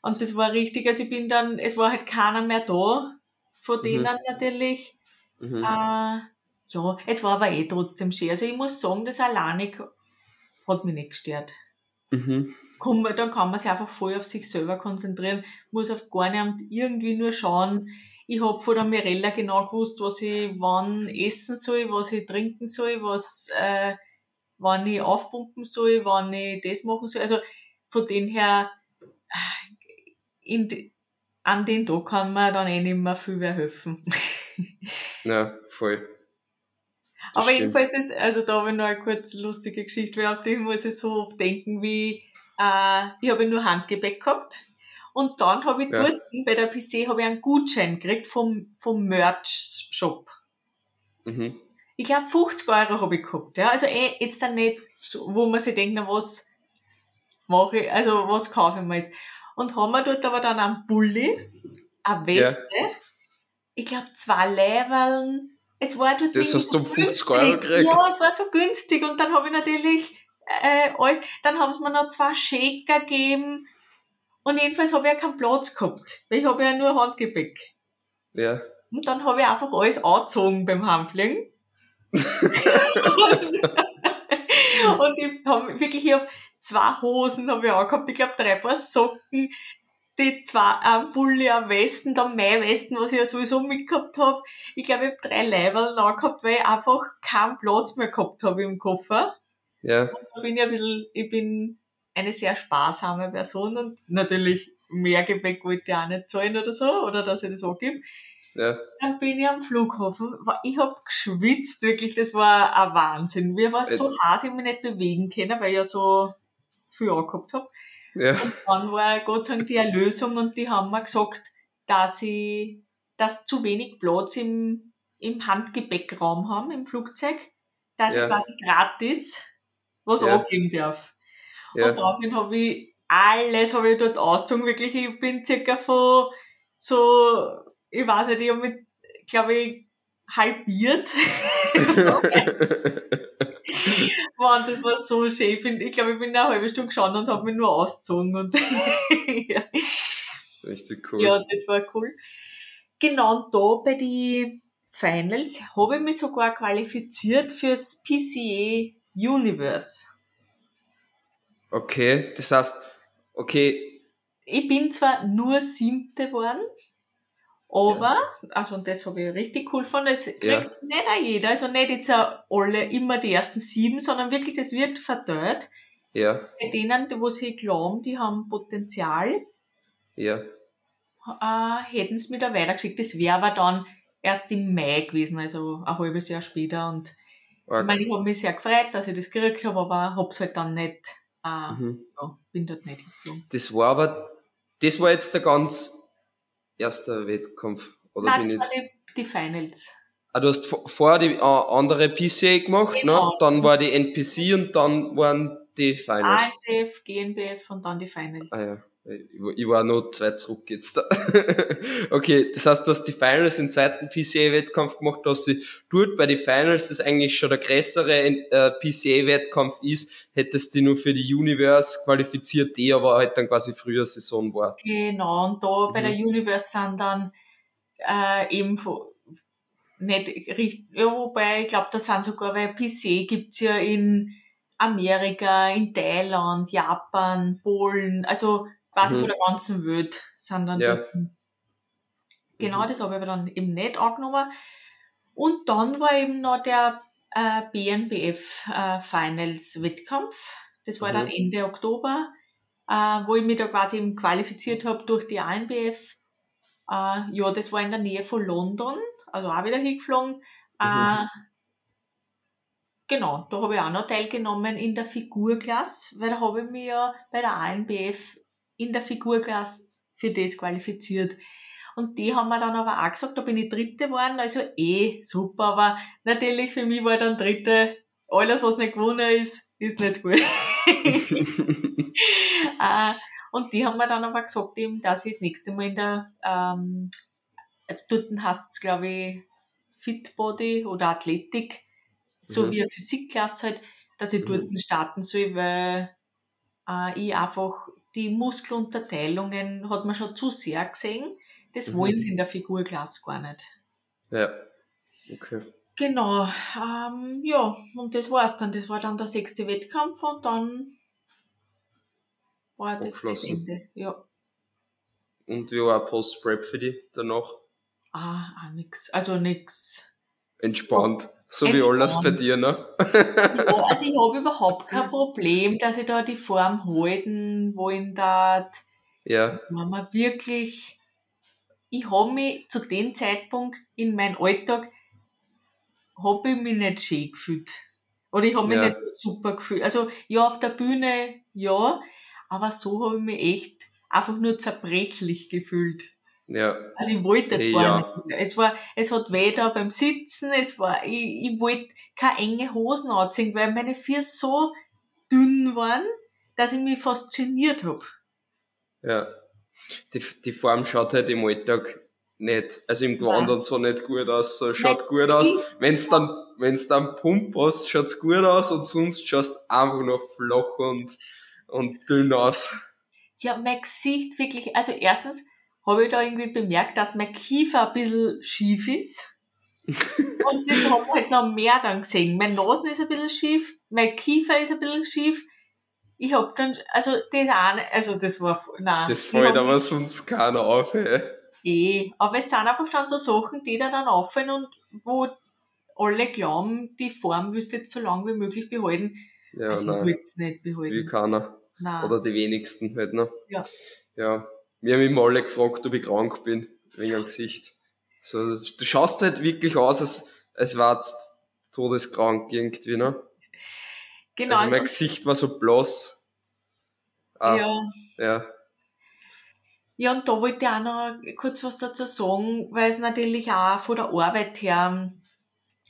S2: Und das war richtig, also ich bin dann, es war halt keiner mehr da, von mhm. denen mhm. natürlich. Mhm. Äh, ja, es war aber eh trotzdem schön. Also ich muss sagen, das Alleinig hat mich nicht gestört. Mhm kann man, dann kann man sich einfach voll auf sich selber konzentrieren, muss auf gar nicht irgendwie nur schauen. Ich hab von der Mirella genau gewusst, was ich wann essen soll, was ich trinken soll, was, äh, wann ich aufpumpen soll, wann ich das machen soll. Also von dem her, in, an den Tag kann man dann eh nicht mehr viel mehr helfen.
S1: ja, voll.
S2: Das Aber stimmt. jedenfalls, das, also da habe ich noch eine kurz lustige Geschichte, weil auf die muss ich so oft denken, wie äh, ich habe nur Handgepäck gehabt. Und dann habe ich ja. dort bei der PC habe ich einen Gutschein gekriegt vom, vom Merch-Shop. Mhm. Ich glaube 50 Euro habe ich gehabt. Ja? Also eh, jetzt dann nicht, so, wo man sich denkt, na, was mache ich, also was kaufe ich mir jetzt. Und haben wir dort aber dann einen Bulli, eine Weste, ja. ich glaube zwei Leveln. Es war dort
S1: Das hast du um 50 Euro gekriegt?
S2: Ja, es war so günstig. Und dann habe ich natürlich äh, alles. Dann haben sie mir noch zwei Shaker gegeben. Und jedenfalls habe ich ja keinen Platz gehabt, weil ich habe ja nur Handgepäck.
S1: Ja.
S2: Und dann habe ich einfach alles angezogen beim Heimfliegen. und, ich habe wirklich, ich hab zwei Hosen habe ich angehabt, ich glaube drei Paar Socken, die zwei, ein Pulli, ein Westen, dann mein Westen, was ich ja sowieso mitgehabt habe. Ich glaube, ich habe drei Leiberl angehabt, weil ich einfach keinen Platz mehr gehabt habe im Koffer.
S1: Ja.
S2: Und da bin ich ein bisschen, ich bin eine sehr sparsame Person und natürlich mehr Gepäck wollte ich auch nicht zahlen oder so, oder dass ich das angebe.
S1: Ja.
S2: Dann bin ich am Flughafen, ich hab geschwitzt, wirklich, das war ein Wahnsinn. Mir war so heiß, ich mich nicht bewegen können, weil ich ja so viel angehabt hab.
S1: Ja.
S2: Und dann war Gott sei Dank die Erlösung und die haben mir gesagt, dass ich, dass zu wenig Platz im, im Handgepäckraum haben, im Flugzeug, dass ja. ich quasi gratis was ja. angeben darf. Ja. Und daraufhin habe ich alles habe ich dort ausgezogen. Wirklich, ich bin circa von so, ich weiß nicht, ich habe mich, glaube ich, halbiert. Mann, das war so schön. Ich, bin, ich glaube, ich bin eine halbe Stunde geschaut und habe mich nur ausgezogen. Und
S1: ja. Richtig cool.
S2: Ja, das war cool. Genau, und da bei den Finals habe ich mich sogar qualifiziert fürs PCA Universe.
S1: Okay, das heißt, okay.
S2: Ich bin zwar nur siebte geworden, aber, ja. also und das habe ich richtig cool gefunden, es kriegt ja. nicht auch jeder, also nicht jetzt alle immer die ersten sieben, sondern wirklich, das wird verteilt.
S1: Ja.
S2: Bei denen, wo sie glauben, die haben Potenzial,
S1: ja.
S2: äh, hätten sie mir da weitergeschickt. Das wäre aber dann erst im Mai gewesen, also ein halbes Jahr später und Okay. Ich meine, ich habe mich sehr gefreut, dass ich das gekriegt habe, aber habe es halt dann nicht, äh, mhm. ja, bin dort nicht
S1: geflogen. Das war aber das war jetzt der ganz erste Wettkampf. Oder
S2: Nein,
S1: bin
S2: das
S1: jetzt,
S2: die, die Finals.
S1: ah, du hast vor- vorher die äh, andere PCA gemacht,
S2: Genau.
S1: ne? dann war die NPC und dann waren die Finals.
S2: ANBF, GNBF und dann die Finals.
S1: Ah ja, ich, war- noch zwei zurück jetzt. okay, das heißt, du hast die Finals im zweiten PCA-Wettkampf gemacht, dass die dort bei den Finals, das eigentlich schon der größere äh, PCA-Wettkampf ist, hättest du nur für die Universe qualifiziert, die aber halt dann quasi früher Saison war.
S2: Genau, und da bei
S1: Mhm.
S2: der Universe sind dann äh, eben nicht richtig, ja, wobei ich glaube, da sind sogar, weil PC gibt's ja in Amerika, in Thailand, Japan, Polen, also quasi
S1: Mhm.
S2: von der ganzen Welt sind dann
S1: Ja.
S2: dort. Genau,
S1: Mhm.
S2: das habe ich aber dann eben nicht angenommen. Und dann war eben noch der äh, BNBF äh, Finals Wettkampf. Das war dann
S1: Mhm.
S2: Ende Oktober, äh, wo ich mich da quasi eben qualifiziert habe durch die ANBF. Äh, ja, das war in der Nähe von London, also auch wieder hingeflogen. Äh,
S1: Mhm.
S2: genau, da habe ich auch noch teilgenommen in der Figurklasse, weil da habe ich mich ja bei der ANBF in der Figurklasse für das qualifiziert. Und die haben mir dann aber auch gesagt, da bin ich Dritte geworden, also eh super, aber natürlich für mich war dann Dritte, alles was nicht gewonnen ist, ist nicht gut. äh, und die haben mir dann aber gesagt, eben, dass ich das nächste Mal in der, ähm, also dort heißt es glaube ich Fitbody oder Athletik, so
S1: Mhm.
S2: wie eine Physikklasse halt, dass ich
S1: Mhm.
S2: dort starten soll, weil äh, ich einfach die Muskelunterteilungen hat man schon zu sehr gesehen. Das
S1: Mhm.
S2: wollen sie in der Figurklasse gar nicht.
S1: ja. Okay.
S2: Genau, ähm, ja, und das war's dann. Das war dann der sechste Wettkampf und dann war das das. Ende. Ja,
S1: Und wie war Post-Prep für dich danach?
S2: ah, auch nix. Also nix.
S1: Entspannt. So wie alles bei dir, ne?
S2: Ja, also ich habe überhaupt kein Problem, dass ich da die Form halten wollen darf.
S1: Ja.
S2: Das war mir wirklich, ich habe mich zu dem Zeitpunkt in meinem Alltag, habe ich mich nicht schön gefühlt. Oder ich habe mich
S1: Ja.
S2: nicht so super gefühlt. Also ja, auf der Bühne ja, aber so habe ich mich echt einfach nur zerbrechlich gefühlt.
S1: Ja.
S2: Also ich wollte gar
S1: ja.
S2: nicht. mehr. Es war, es hat weh da beim Sitzen, es war, ich, ich wollte keine enge Hosen anziehen, weil meine Füße so dünn waren, dass ich mich fast geniert habe.
S1: Ja. Die, die Form schaut halt im Alltag nicht, also im Gewand
S2: Nein.
S1: und so nicht gut aus. So, schaut
S2: Mein
S1: gut aus. Wenn's dann, wenn's dann Pump hast, schaut's gut aus und sonst schaust einfach nur flach und, und dünn aus.
S2: Ja, mein Gesicht wirklich, also erstens habe ich da irgendwie bemerkt, dass mein Kiefer ein bisschen schief ist. Und das hat man halt noch mehr dann gesehen. Mein Nasen ist ein bisschen schief, mein Kiefer ist ein bisschen schief. Ich hab dann, also das nicht, also das war, nein.
S1: Das
S2: ich
S1: fällt aber sonst keiner auf, ey.
S2: Eh, aber es sind einfach dann so Sachen, die da dann auffallen und wo alle glauben, die Form wirst du jetzt so lange wie möglich behalten.
S1: Ja,
S2: also ich
S1: nein.
S2: will es nicht
S1: Wie
S2: behalten.
S1: keiner.
S2: Nein.
S1: Oder die wenigsten halt, ne?
S2: Ja.
S1: Ja. Wir haben immer alle gefragt, ob ich krank bin, wegen dem Gesicht. So, du schaust halt wirklich aus, als, als wärst todeskrank irgendwie, ne?
S2: genau,
S1: also mein
S2: also,
S1: Gesicht war so blass. Ah,
S2: ja.
S1: ja.
S2: Ja, und da wollte ich auch noch kurz was dazu sagen, weil es natürlich auch von der Arbeit her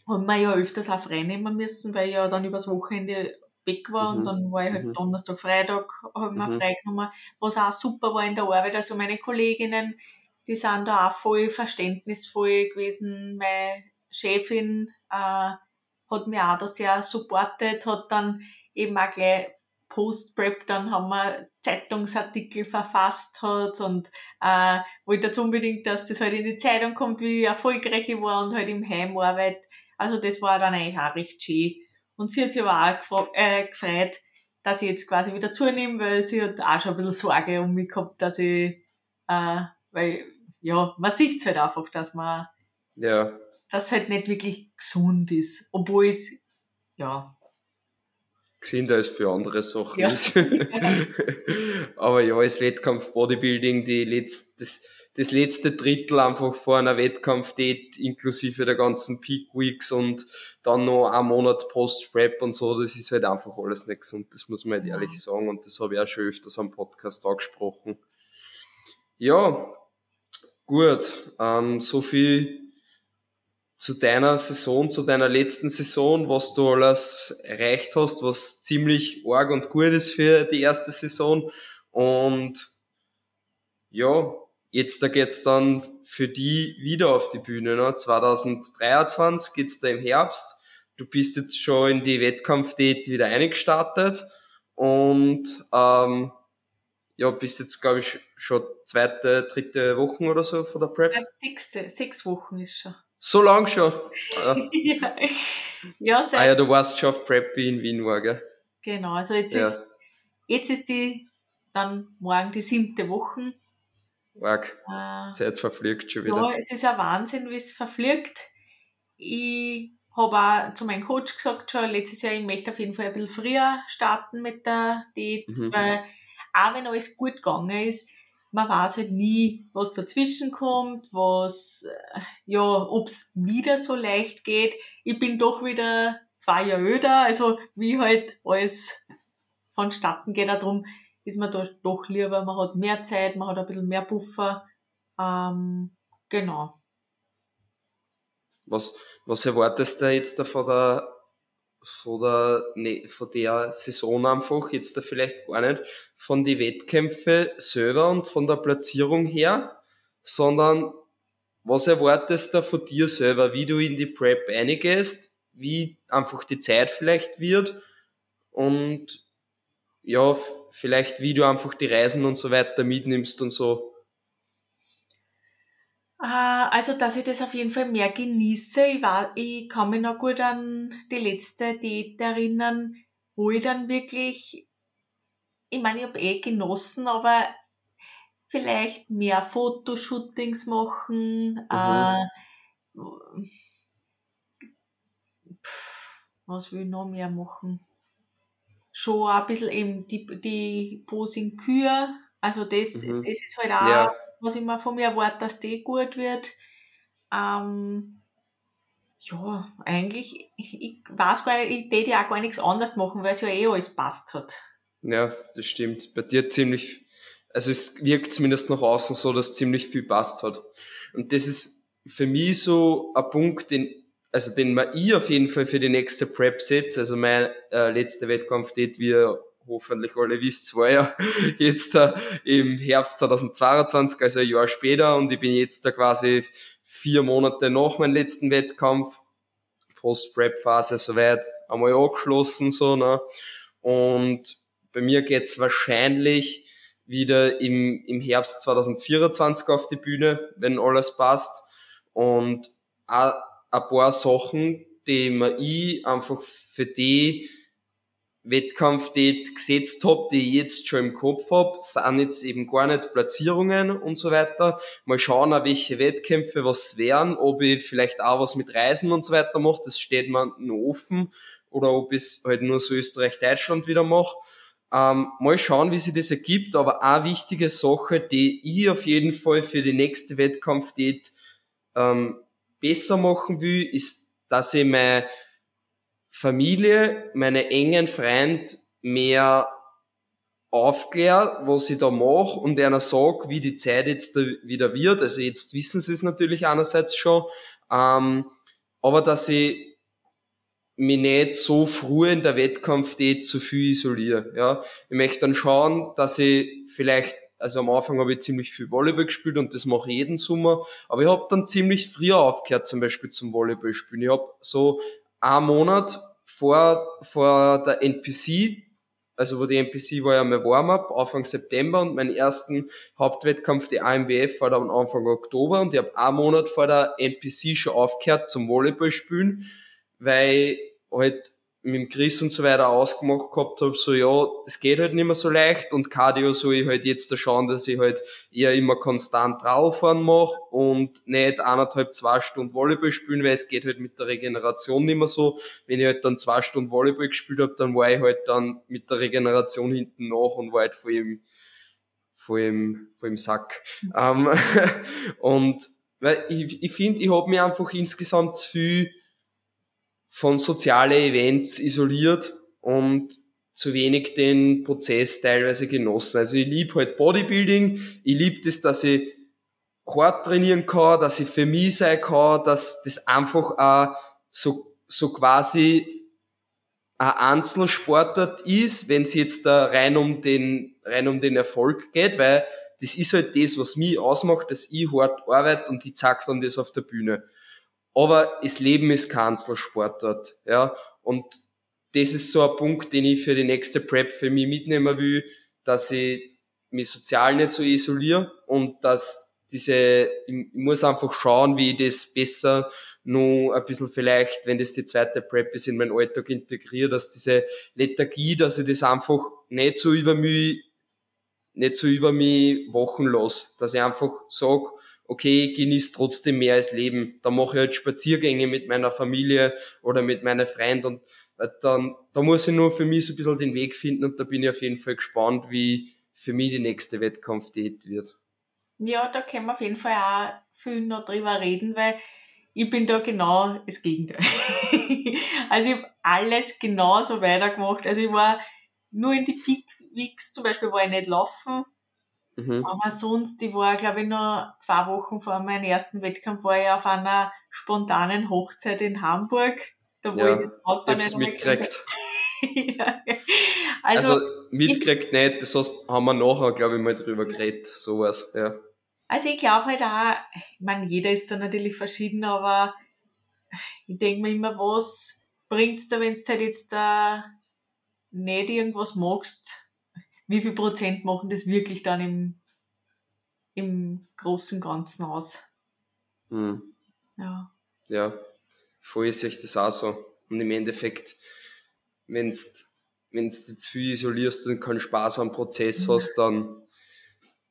S2: haben wir ja öfters auch frei nehmen müssen, weil ja dann übers Wochenende weg war
S1: Mhm.
S2: und dann war ich halt
S1: Mhm.
S2: Donnerstag, Freitag, haben wir
S1: Mhm.
S2: frei genommen, was auch super war in der Arbeit. Also meine Kolleginnen, die sind da auch voll verständnisvoll gewesen. Meine Chefin äh, hat mir auch da sehr supportet, hat dann eben auch gleich Post-Prep, dann haben wir Zeitungsartikel verfasst hat und äh, wollte jetzt unbedingt, dass das halt in die Zeitung kommt, wie erfolgreich ich war und halt im Heim arbeit. Also das war dann eigentlich auch recht schön. Und sie hat sich aber auch äh, gefreut, dass ich jetzt quasi wieder zunehme, weil sie hat auch schon ein bisschen Sorge um mich gehabt, dass ich, äh, weil, ja, man sieht halt einfach, dass man,
S1: Ja.
S2: dass halt nicht wirklich gesund ist, obwohl es, ja,
S1: gesünder als für andere Sachen
S2: Ja.
S1: ist. Aber ja, als Wettkampf Bodybuilding, die letzt, das, das letzte Drittel einfach vor einer Wettkampfdate inklusive der ganzen Peak Weeks und dann noch ein Monat Post-Prep und so, das ist halt einfach alles nicht gesund, das muss man halt
S2: Ja.
S1: ehrlich sagen und das habe ich auch schon öfters am Podcast angesprochen. Ja, gut. Ähm, so viel zu deiner Saison, zu deiner letzten Saison, was du alles erreicht hast, was ziemlich arg und gut ist für die erste Saison. Und ja, jetzt da geht's dann für die wieder auf die Bühne. Ne? 2023 geht's da im Herbst. Du bist jetzt schon in die Wettkampfdate wieder eingestartet und ähm, ja, bist jetzt, glaube ich, schon zweite, dritte Wochen oder so von der Prep.
S2: Ja, sechste, sechs Wochen ist schon.
S1: So lang schon?
S2: Ja, ja, ja,
S1: ah ja, du warst schon auf Prep wie in Wien war, gell?
S2: Genau, also jetzt, ja. ist, jetzt ist die dann morgen die siebte Woche.
S1: Arg. Äh, Zeit verfliegt schon wieder.
S2: Ja, es ist ein Wahnsinn, wie es verfliegt. Ich habe auch zu meinem Coach gesagt, schon letztes Jahr, ich möchte auf jeden Fall ein bisschen früher starten mit der Diät, mhm. weil auch wenn alles gut gegangen ist, man weiß halt nie, was dazwischen kommt, was, äh, ja, ob's wieder so leicht geht. Ich bin doch wieder zwei Jahre älter, also wie halt alles vonstatten geht, darum ist man da doch lieber, man hat mehr Zeit, man hat ein bisschen mehr Puffer, ähm, genau.
S1: Was, was erwartest du jetzt da von der von der, nee, von der Saison einfach, jetzt da vielleicht gar nicht von die Wettkämpfe selber und von der Platzierung her, sondern was erwartest du von dir selber, wie du in die Prep eingehst, wie einfach die Zeit vielleicht wird und ja, vielleicht wie du einfach die Reisen und so weiter mitnimmst und so.
S2: Ah, also, dass ich das auf jeden Fall mehr genieße. Ich, war, ich kann mich noch gut an die letzte Date erinnern, wo ich dann wirklich, ich meine, ich habe eh genossen, aber vielleicht mehr Fotoshootings machen, mhm. äh, pff, was will ich noch mehr machen? Schon ein bisschen eben die, die Posing Kür, also das, mhm. das ist halt auch ja was ich mir von mir erwarte, dass die gut wird. Ähm, ja, eigentlich, ich, ich weiß gar nicht, ich täte ja auch gar nichts anderes machen, weil es ja eh alles passt hat.
S1: Ja, das stimmt. Bei dir ziemlich, also es wirkt zumindest nach außen so, dass ziemlich viel passt hat. Und das ist für mich so ein Punkt, den, also den man ich auf jeden Fall für die nächste Prep setzt. Also mein äh, letzter Wettkampf, det wir hoffentlich alle wisst, war ja jetzt äh, im Herbst 2022, also ein Jahr später und ich bin jetzt da quasi vier Monate nach meinem letzten Wettkampf, Post-Prep-Phase soweit einmal angeschlossen, so, ne? Und bei mir geht's wahrscheinlich wieder im, im Herbst 2024 auf die Bühne, wenn alles passt. Und ein paar Sachen, die mir ich einfach für die Wettkampf, die ich gesetzt habe, die ich jetzt schon im Kopf habe, sind jetzt eben gar nicht Platzierungen und so weiter. Mal schauen, welche Wettkämpfe was wären, ob ich vielleicht auch was mit Reisen und so weiter mache, das steht mir noch offen, oder ob ich es halt nur so Österreich-Deutschland wieder mache. Ähm, mal schauen, wie sich das ergibt, aber eine wichtige Sache, die ich auf jeden Fall für die nächste Wettkampf ähm, besser machen will, ist, dass ich mein Familie, meine engen Freunde mehr aufklärt, was ich da mache und einer sagt, wie die Zeit jetzt wieder wird. Also jetzt wissen sie es natürlich einerseits schon, ähm, aber dass ich mich nicht so früh in der Wettkampf zu viel isoliere. Ja. Ich möchte dann schauen, dass ich vielleicht, also am Anfang habe ich ziemlich viel Volleyball gespielt und das mache ich jeden Sommer, aber ich habe dann ziemlich früher aufgehört, zum Beispiel zum Volleyball spielen. Ich habe so einen Monat vor, vor der NPC, also wo die NPC war ja mein Warm-up, Anfang September und mein ersten Hauptwettkampf, die AMBF, war dann Anfang Oktober und ich habe einen Monat vor der NPC schon aufgehört zum Volleyball spielen, weil halt mit dem Chris und so weiter ausgemacht gehabt habe, so ja, das geht halt nicht mehr so leicht und Cardio soll ich halt jetzt da schauen, dass ich halt eher immer konstant drauffahren mache und nicht eineinhalb, zwei Stunden Volleyball spielen, weil es geht halt mit der Regeneration nicht mehr so. Wenn ich halt dann zwei Stunden Volleyball gespielt habe, dann war ich halt dann mit der Regeneration hinten nach und war halt voll im, voll im, voll im Sack. Um, und weil ich, ich finde, ich habe mir einfach insgesamt zu viel von sozialen Events isoliert und zu wenig den Prozess teilweise genossen. Also ich liebe halt Bodybuilding, ich liebe das, dass ich hart trainieren kann, dass ich für mich sein kann, dass das einfach auch so, so quasi ein Einzelsportart ist, wenn es jetzt da rein um den, rein um den Erfolg geht, weil das ist halt das, was mich ausmacht, dass ich hart arbeite und ich zeig dann das auf der Bühne. Aber das Leben ist kein Einzelsportart, ja. Und das ist so ein Punkt, den ich für die nächste Prep für mich mitnehmen will, dass ich mich sozial nicht so isoliere und dass diese, ich muss einfach schauen, wie ich das besser nur ein bisschen vielleicht, wenn das die zweite Prep ist, in meinen Alltag integriere, dass diese Lethargie, dass ich das einfach nicht so über mich, nicht so über mich wachen lasse, dass ich einfach sage, okay, ich genieße trotzdem mehr als Leben. Da mache ich halt Spaziergänge mit meiner Familie oder mit meinen Freunden und dann, da muss ich nur für mich so ein bisschen den Weg finden und da bin ich auf jeden Fall gespannt, wie für mich die nächste Wettkampfdiät wird.
S2: Ja, da können wir auf jeden Fall auch viel noch drüber reden, weil ich bin da genau das Gegenteil. also ich habe alles genauso weitergemacht. Also ich war nur in die Peak Weeks zum Beispiel war ich nicht laufen. Mhm. Aber sonst, ich war, glaube ich, noch zwei Wochen vor meinem ersten Wettkampf, war ich auf einer spontanen Hochzeit in Hamburg. Da wo
S1: ja, ich das Brautpaar nicht mitgekriegt. ja. also, also mitgekriegt nicht, das heißt, haben wir nachher, glaube ich, mal drüber geredet, sowas, ja.
S2: Also ich glaube halt auch, ich meine, jeder ist da natürlich verschieden, aber ich denke mir immer, was bringt's da, wenn du halt jetzt da nicht irgendwas magst? Wie viel Prozent machen das wirklich dann im, im großen Ganzen aus?
S1: Hm. Ja. Ja, vorher sehe ich das auch so. Und im Endeffekt, wenn du zu viel isolierst und keinen Spaß am Prozess mhm. hast, dann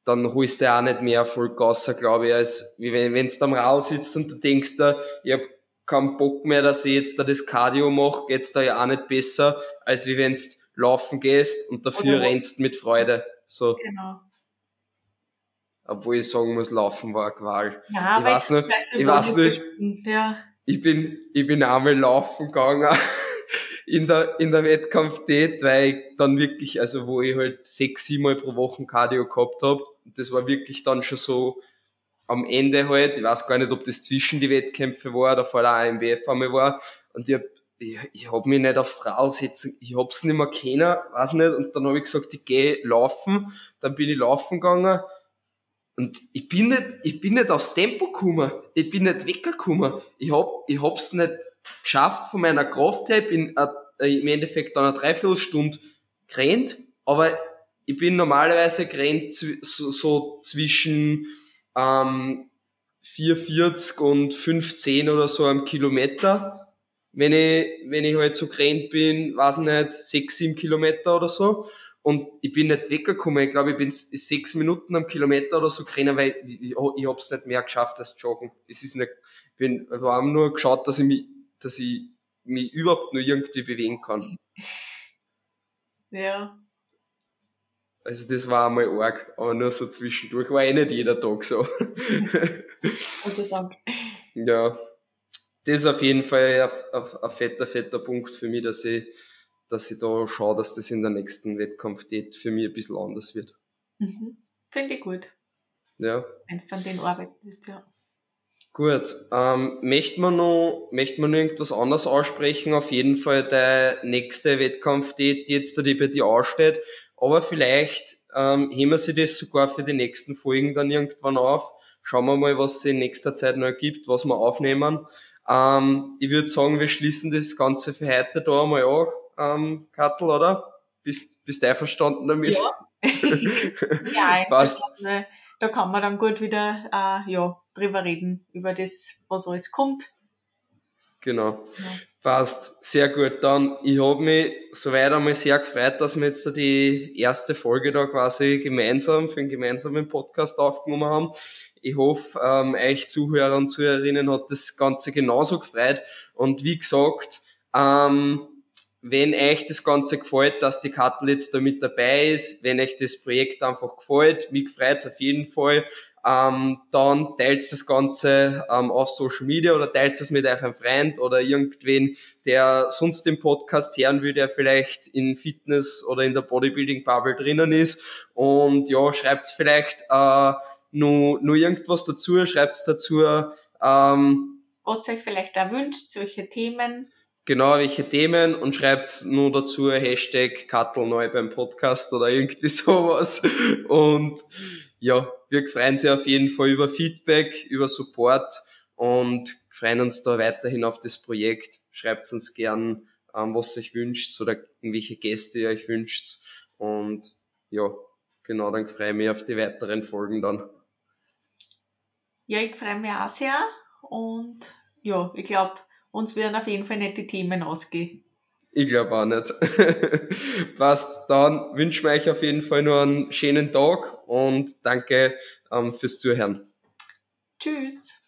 S1: dann holst du auch nicht mehr Erfolg raus, glaube ich, als wie wenn, du am Rad sitzt und du denkst da, ich habe keinen Bock mehr, dass ich jetzt da das Cardio mache, geht's da ja auch nicht besser, als wie wenn du laufen gehst und dafür Oder rennst mit Freude. So. Genau. Obwohl ich sagen muss, laufen war eine Qual. Ja, ich weiß nicht, ich weiß nicht, ja. ich bin, ich bin einmal laufen gegangen in der, in der Wettkampftät, weil ich dann wirklich, also wo ich halt sechs, sieben Mal pro Woche Cardio gehabt habe, das war wirklich dann schon so am Ende halt, ich weiß gar nicht, ob das zwischen die Wettkämpfe war oder vor der AMBF einmal war, und ich hab, ich, ich hab mich nicht aufs Rad setzen, ich hab's nicht mehr kennen, weiß nicht, und dann habe ich gesagt, ich gehe laufen, dann bin ich laufen gegangen, und ich bin nicht, ich bin nicht aufs Tempo gekommen, ich bin nicht weggekommen, ich hab, ich hab's nicht geschafft von meiner Kraft her, ich bin äh, im Endeffekt dann eine Dreiviertelstunde gerannt, aber ich bin normalerweise gerannt so, so zwischen ähm, 440 und 510 oder so am Kilometer. Wenn ich, wenn ich halt so gerannt bin, weiß nicht, 6, 7 Kilometer oder so. Und ich bin nicht weggekommen. Ich glaube, ich bin sechs Minuten am Kilometer oder so gerannt, weil ich, ich, ich habe es nicht mehr geschafft als Joggen. Es ist nicht, ich bin, ich habe nur geschaut, dass ich mich dass ich mich überhaupt nur irgendwie bewegen kann.
S2: Ja.
S1: Also das war einmal arg, aber nur so zwischendurch. War eh nicht jeder Tag so.
S2: Also
S1: ja. Das ist auf jeden Fall ein, fetter, fetter Punkt für mich, dass ich, dass ich da schaue, dass das in der nächsten Wettkampf geht, für mich ein bisschen anders wird.
S2: Mhm. Finde ich gut.
S1: Ja.
S2: Wenn es dann den arbeiten müsst, ja.
S1: Gut, ähm, möchte man noch, möchte man noch irgendwas anderes aussprechen? Auf jeden Fall der nächste Wettkampf, die, die jetzt die bei dir aussteht. Aber vielleicht ähm, heben wir sich das sogar für die nächsten Folgen dann irgendwann auf. Schauen wir mal, was es in nächster Zeit noch ergibt, was wir aufnehmen. Ähm, ich würde sagen, wir schließen das Ganze für heute da einmal auch, ähm, Kattel, oder? Bist, bist du einverstanden damit?
S2: Ja, ja Fast. da kann man dann gut wieder äh, ja, drüber reden, über das, was alles kommt.
S1: Genau. Ja. Passt. Sehr gut. Dann, ich habe mich soweit einmal sehr gefreut, dass wir jetzt die erste Folge da quasi gemeinsam für einen gemeinsamen Podcast aufgenommen haben. Ich hoffe, ähm, euch Zuhörer und Zuhörerinnen hat das Ganze genauso gefreut. Und wie gesagt, ähm, wenn euch das Ganze gefällt, dass die Kattel da mit dabei ist, wenn euch das Projekt einfach gefällt, mich freut es auf jeden Fall. ähm, dann teilt das Ganze ähm, auf Social Media oder teilt es mit eurem Freund oder irgendwen, der sonst den Podcast hören will, der vielleicht in Fitness oder in der Bodybuilding Bubble drinnen ist. Und ja, schreibt vielleicht äh, nur, nur irgendwas dazu, schreibt dazu, ähm,
S2: was euch vielleicht da wünscht, solche Themen.
S1: Genau, welche Themen und schreibt nur dazu Hashtag Kattel neu beim Podcast oder irgendwie sowas. Und ja, wir freuen uns auf jeden Fall über Feedback, über Support und freuen uns da weiterhin auf das Projekt. Schreibt uns gern, ähm, was ihr euch wünscht oder welche Gäste ihr euch wünscht. Und ja, genau, dann freue ich mich auf die weiteren Folgen dann.
S2: Ja, ich freue mich auch sehr und ja, ich glaube, uns werden auf jeden Fall nicht die Themen ausgehen.
S1: Ich glaube auch nicht. Passt, dann wünschen wir euch auf jeden Fall nur einen schönen Tag und danke ähm, fürs Zuhören.
S2: Tschüss.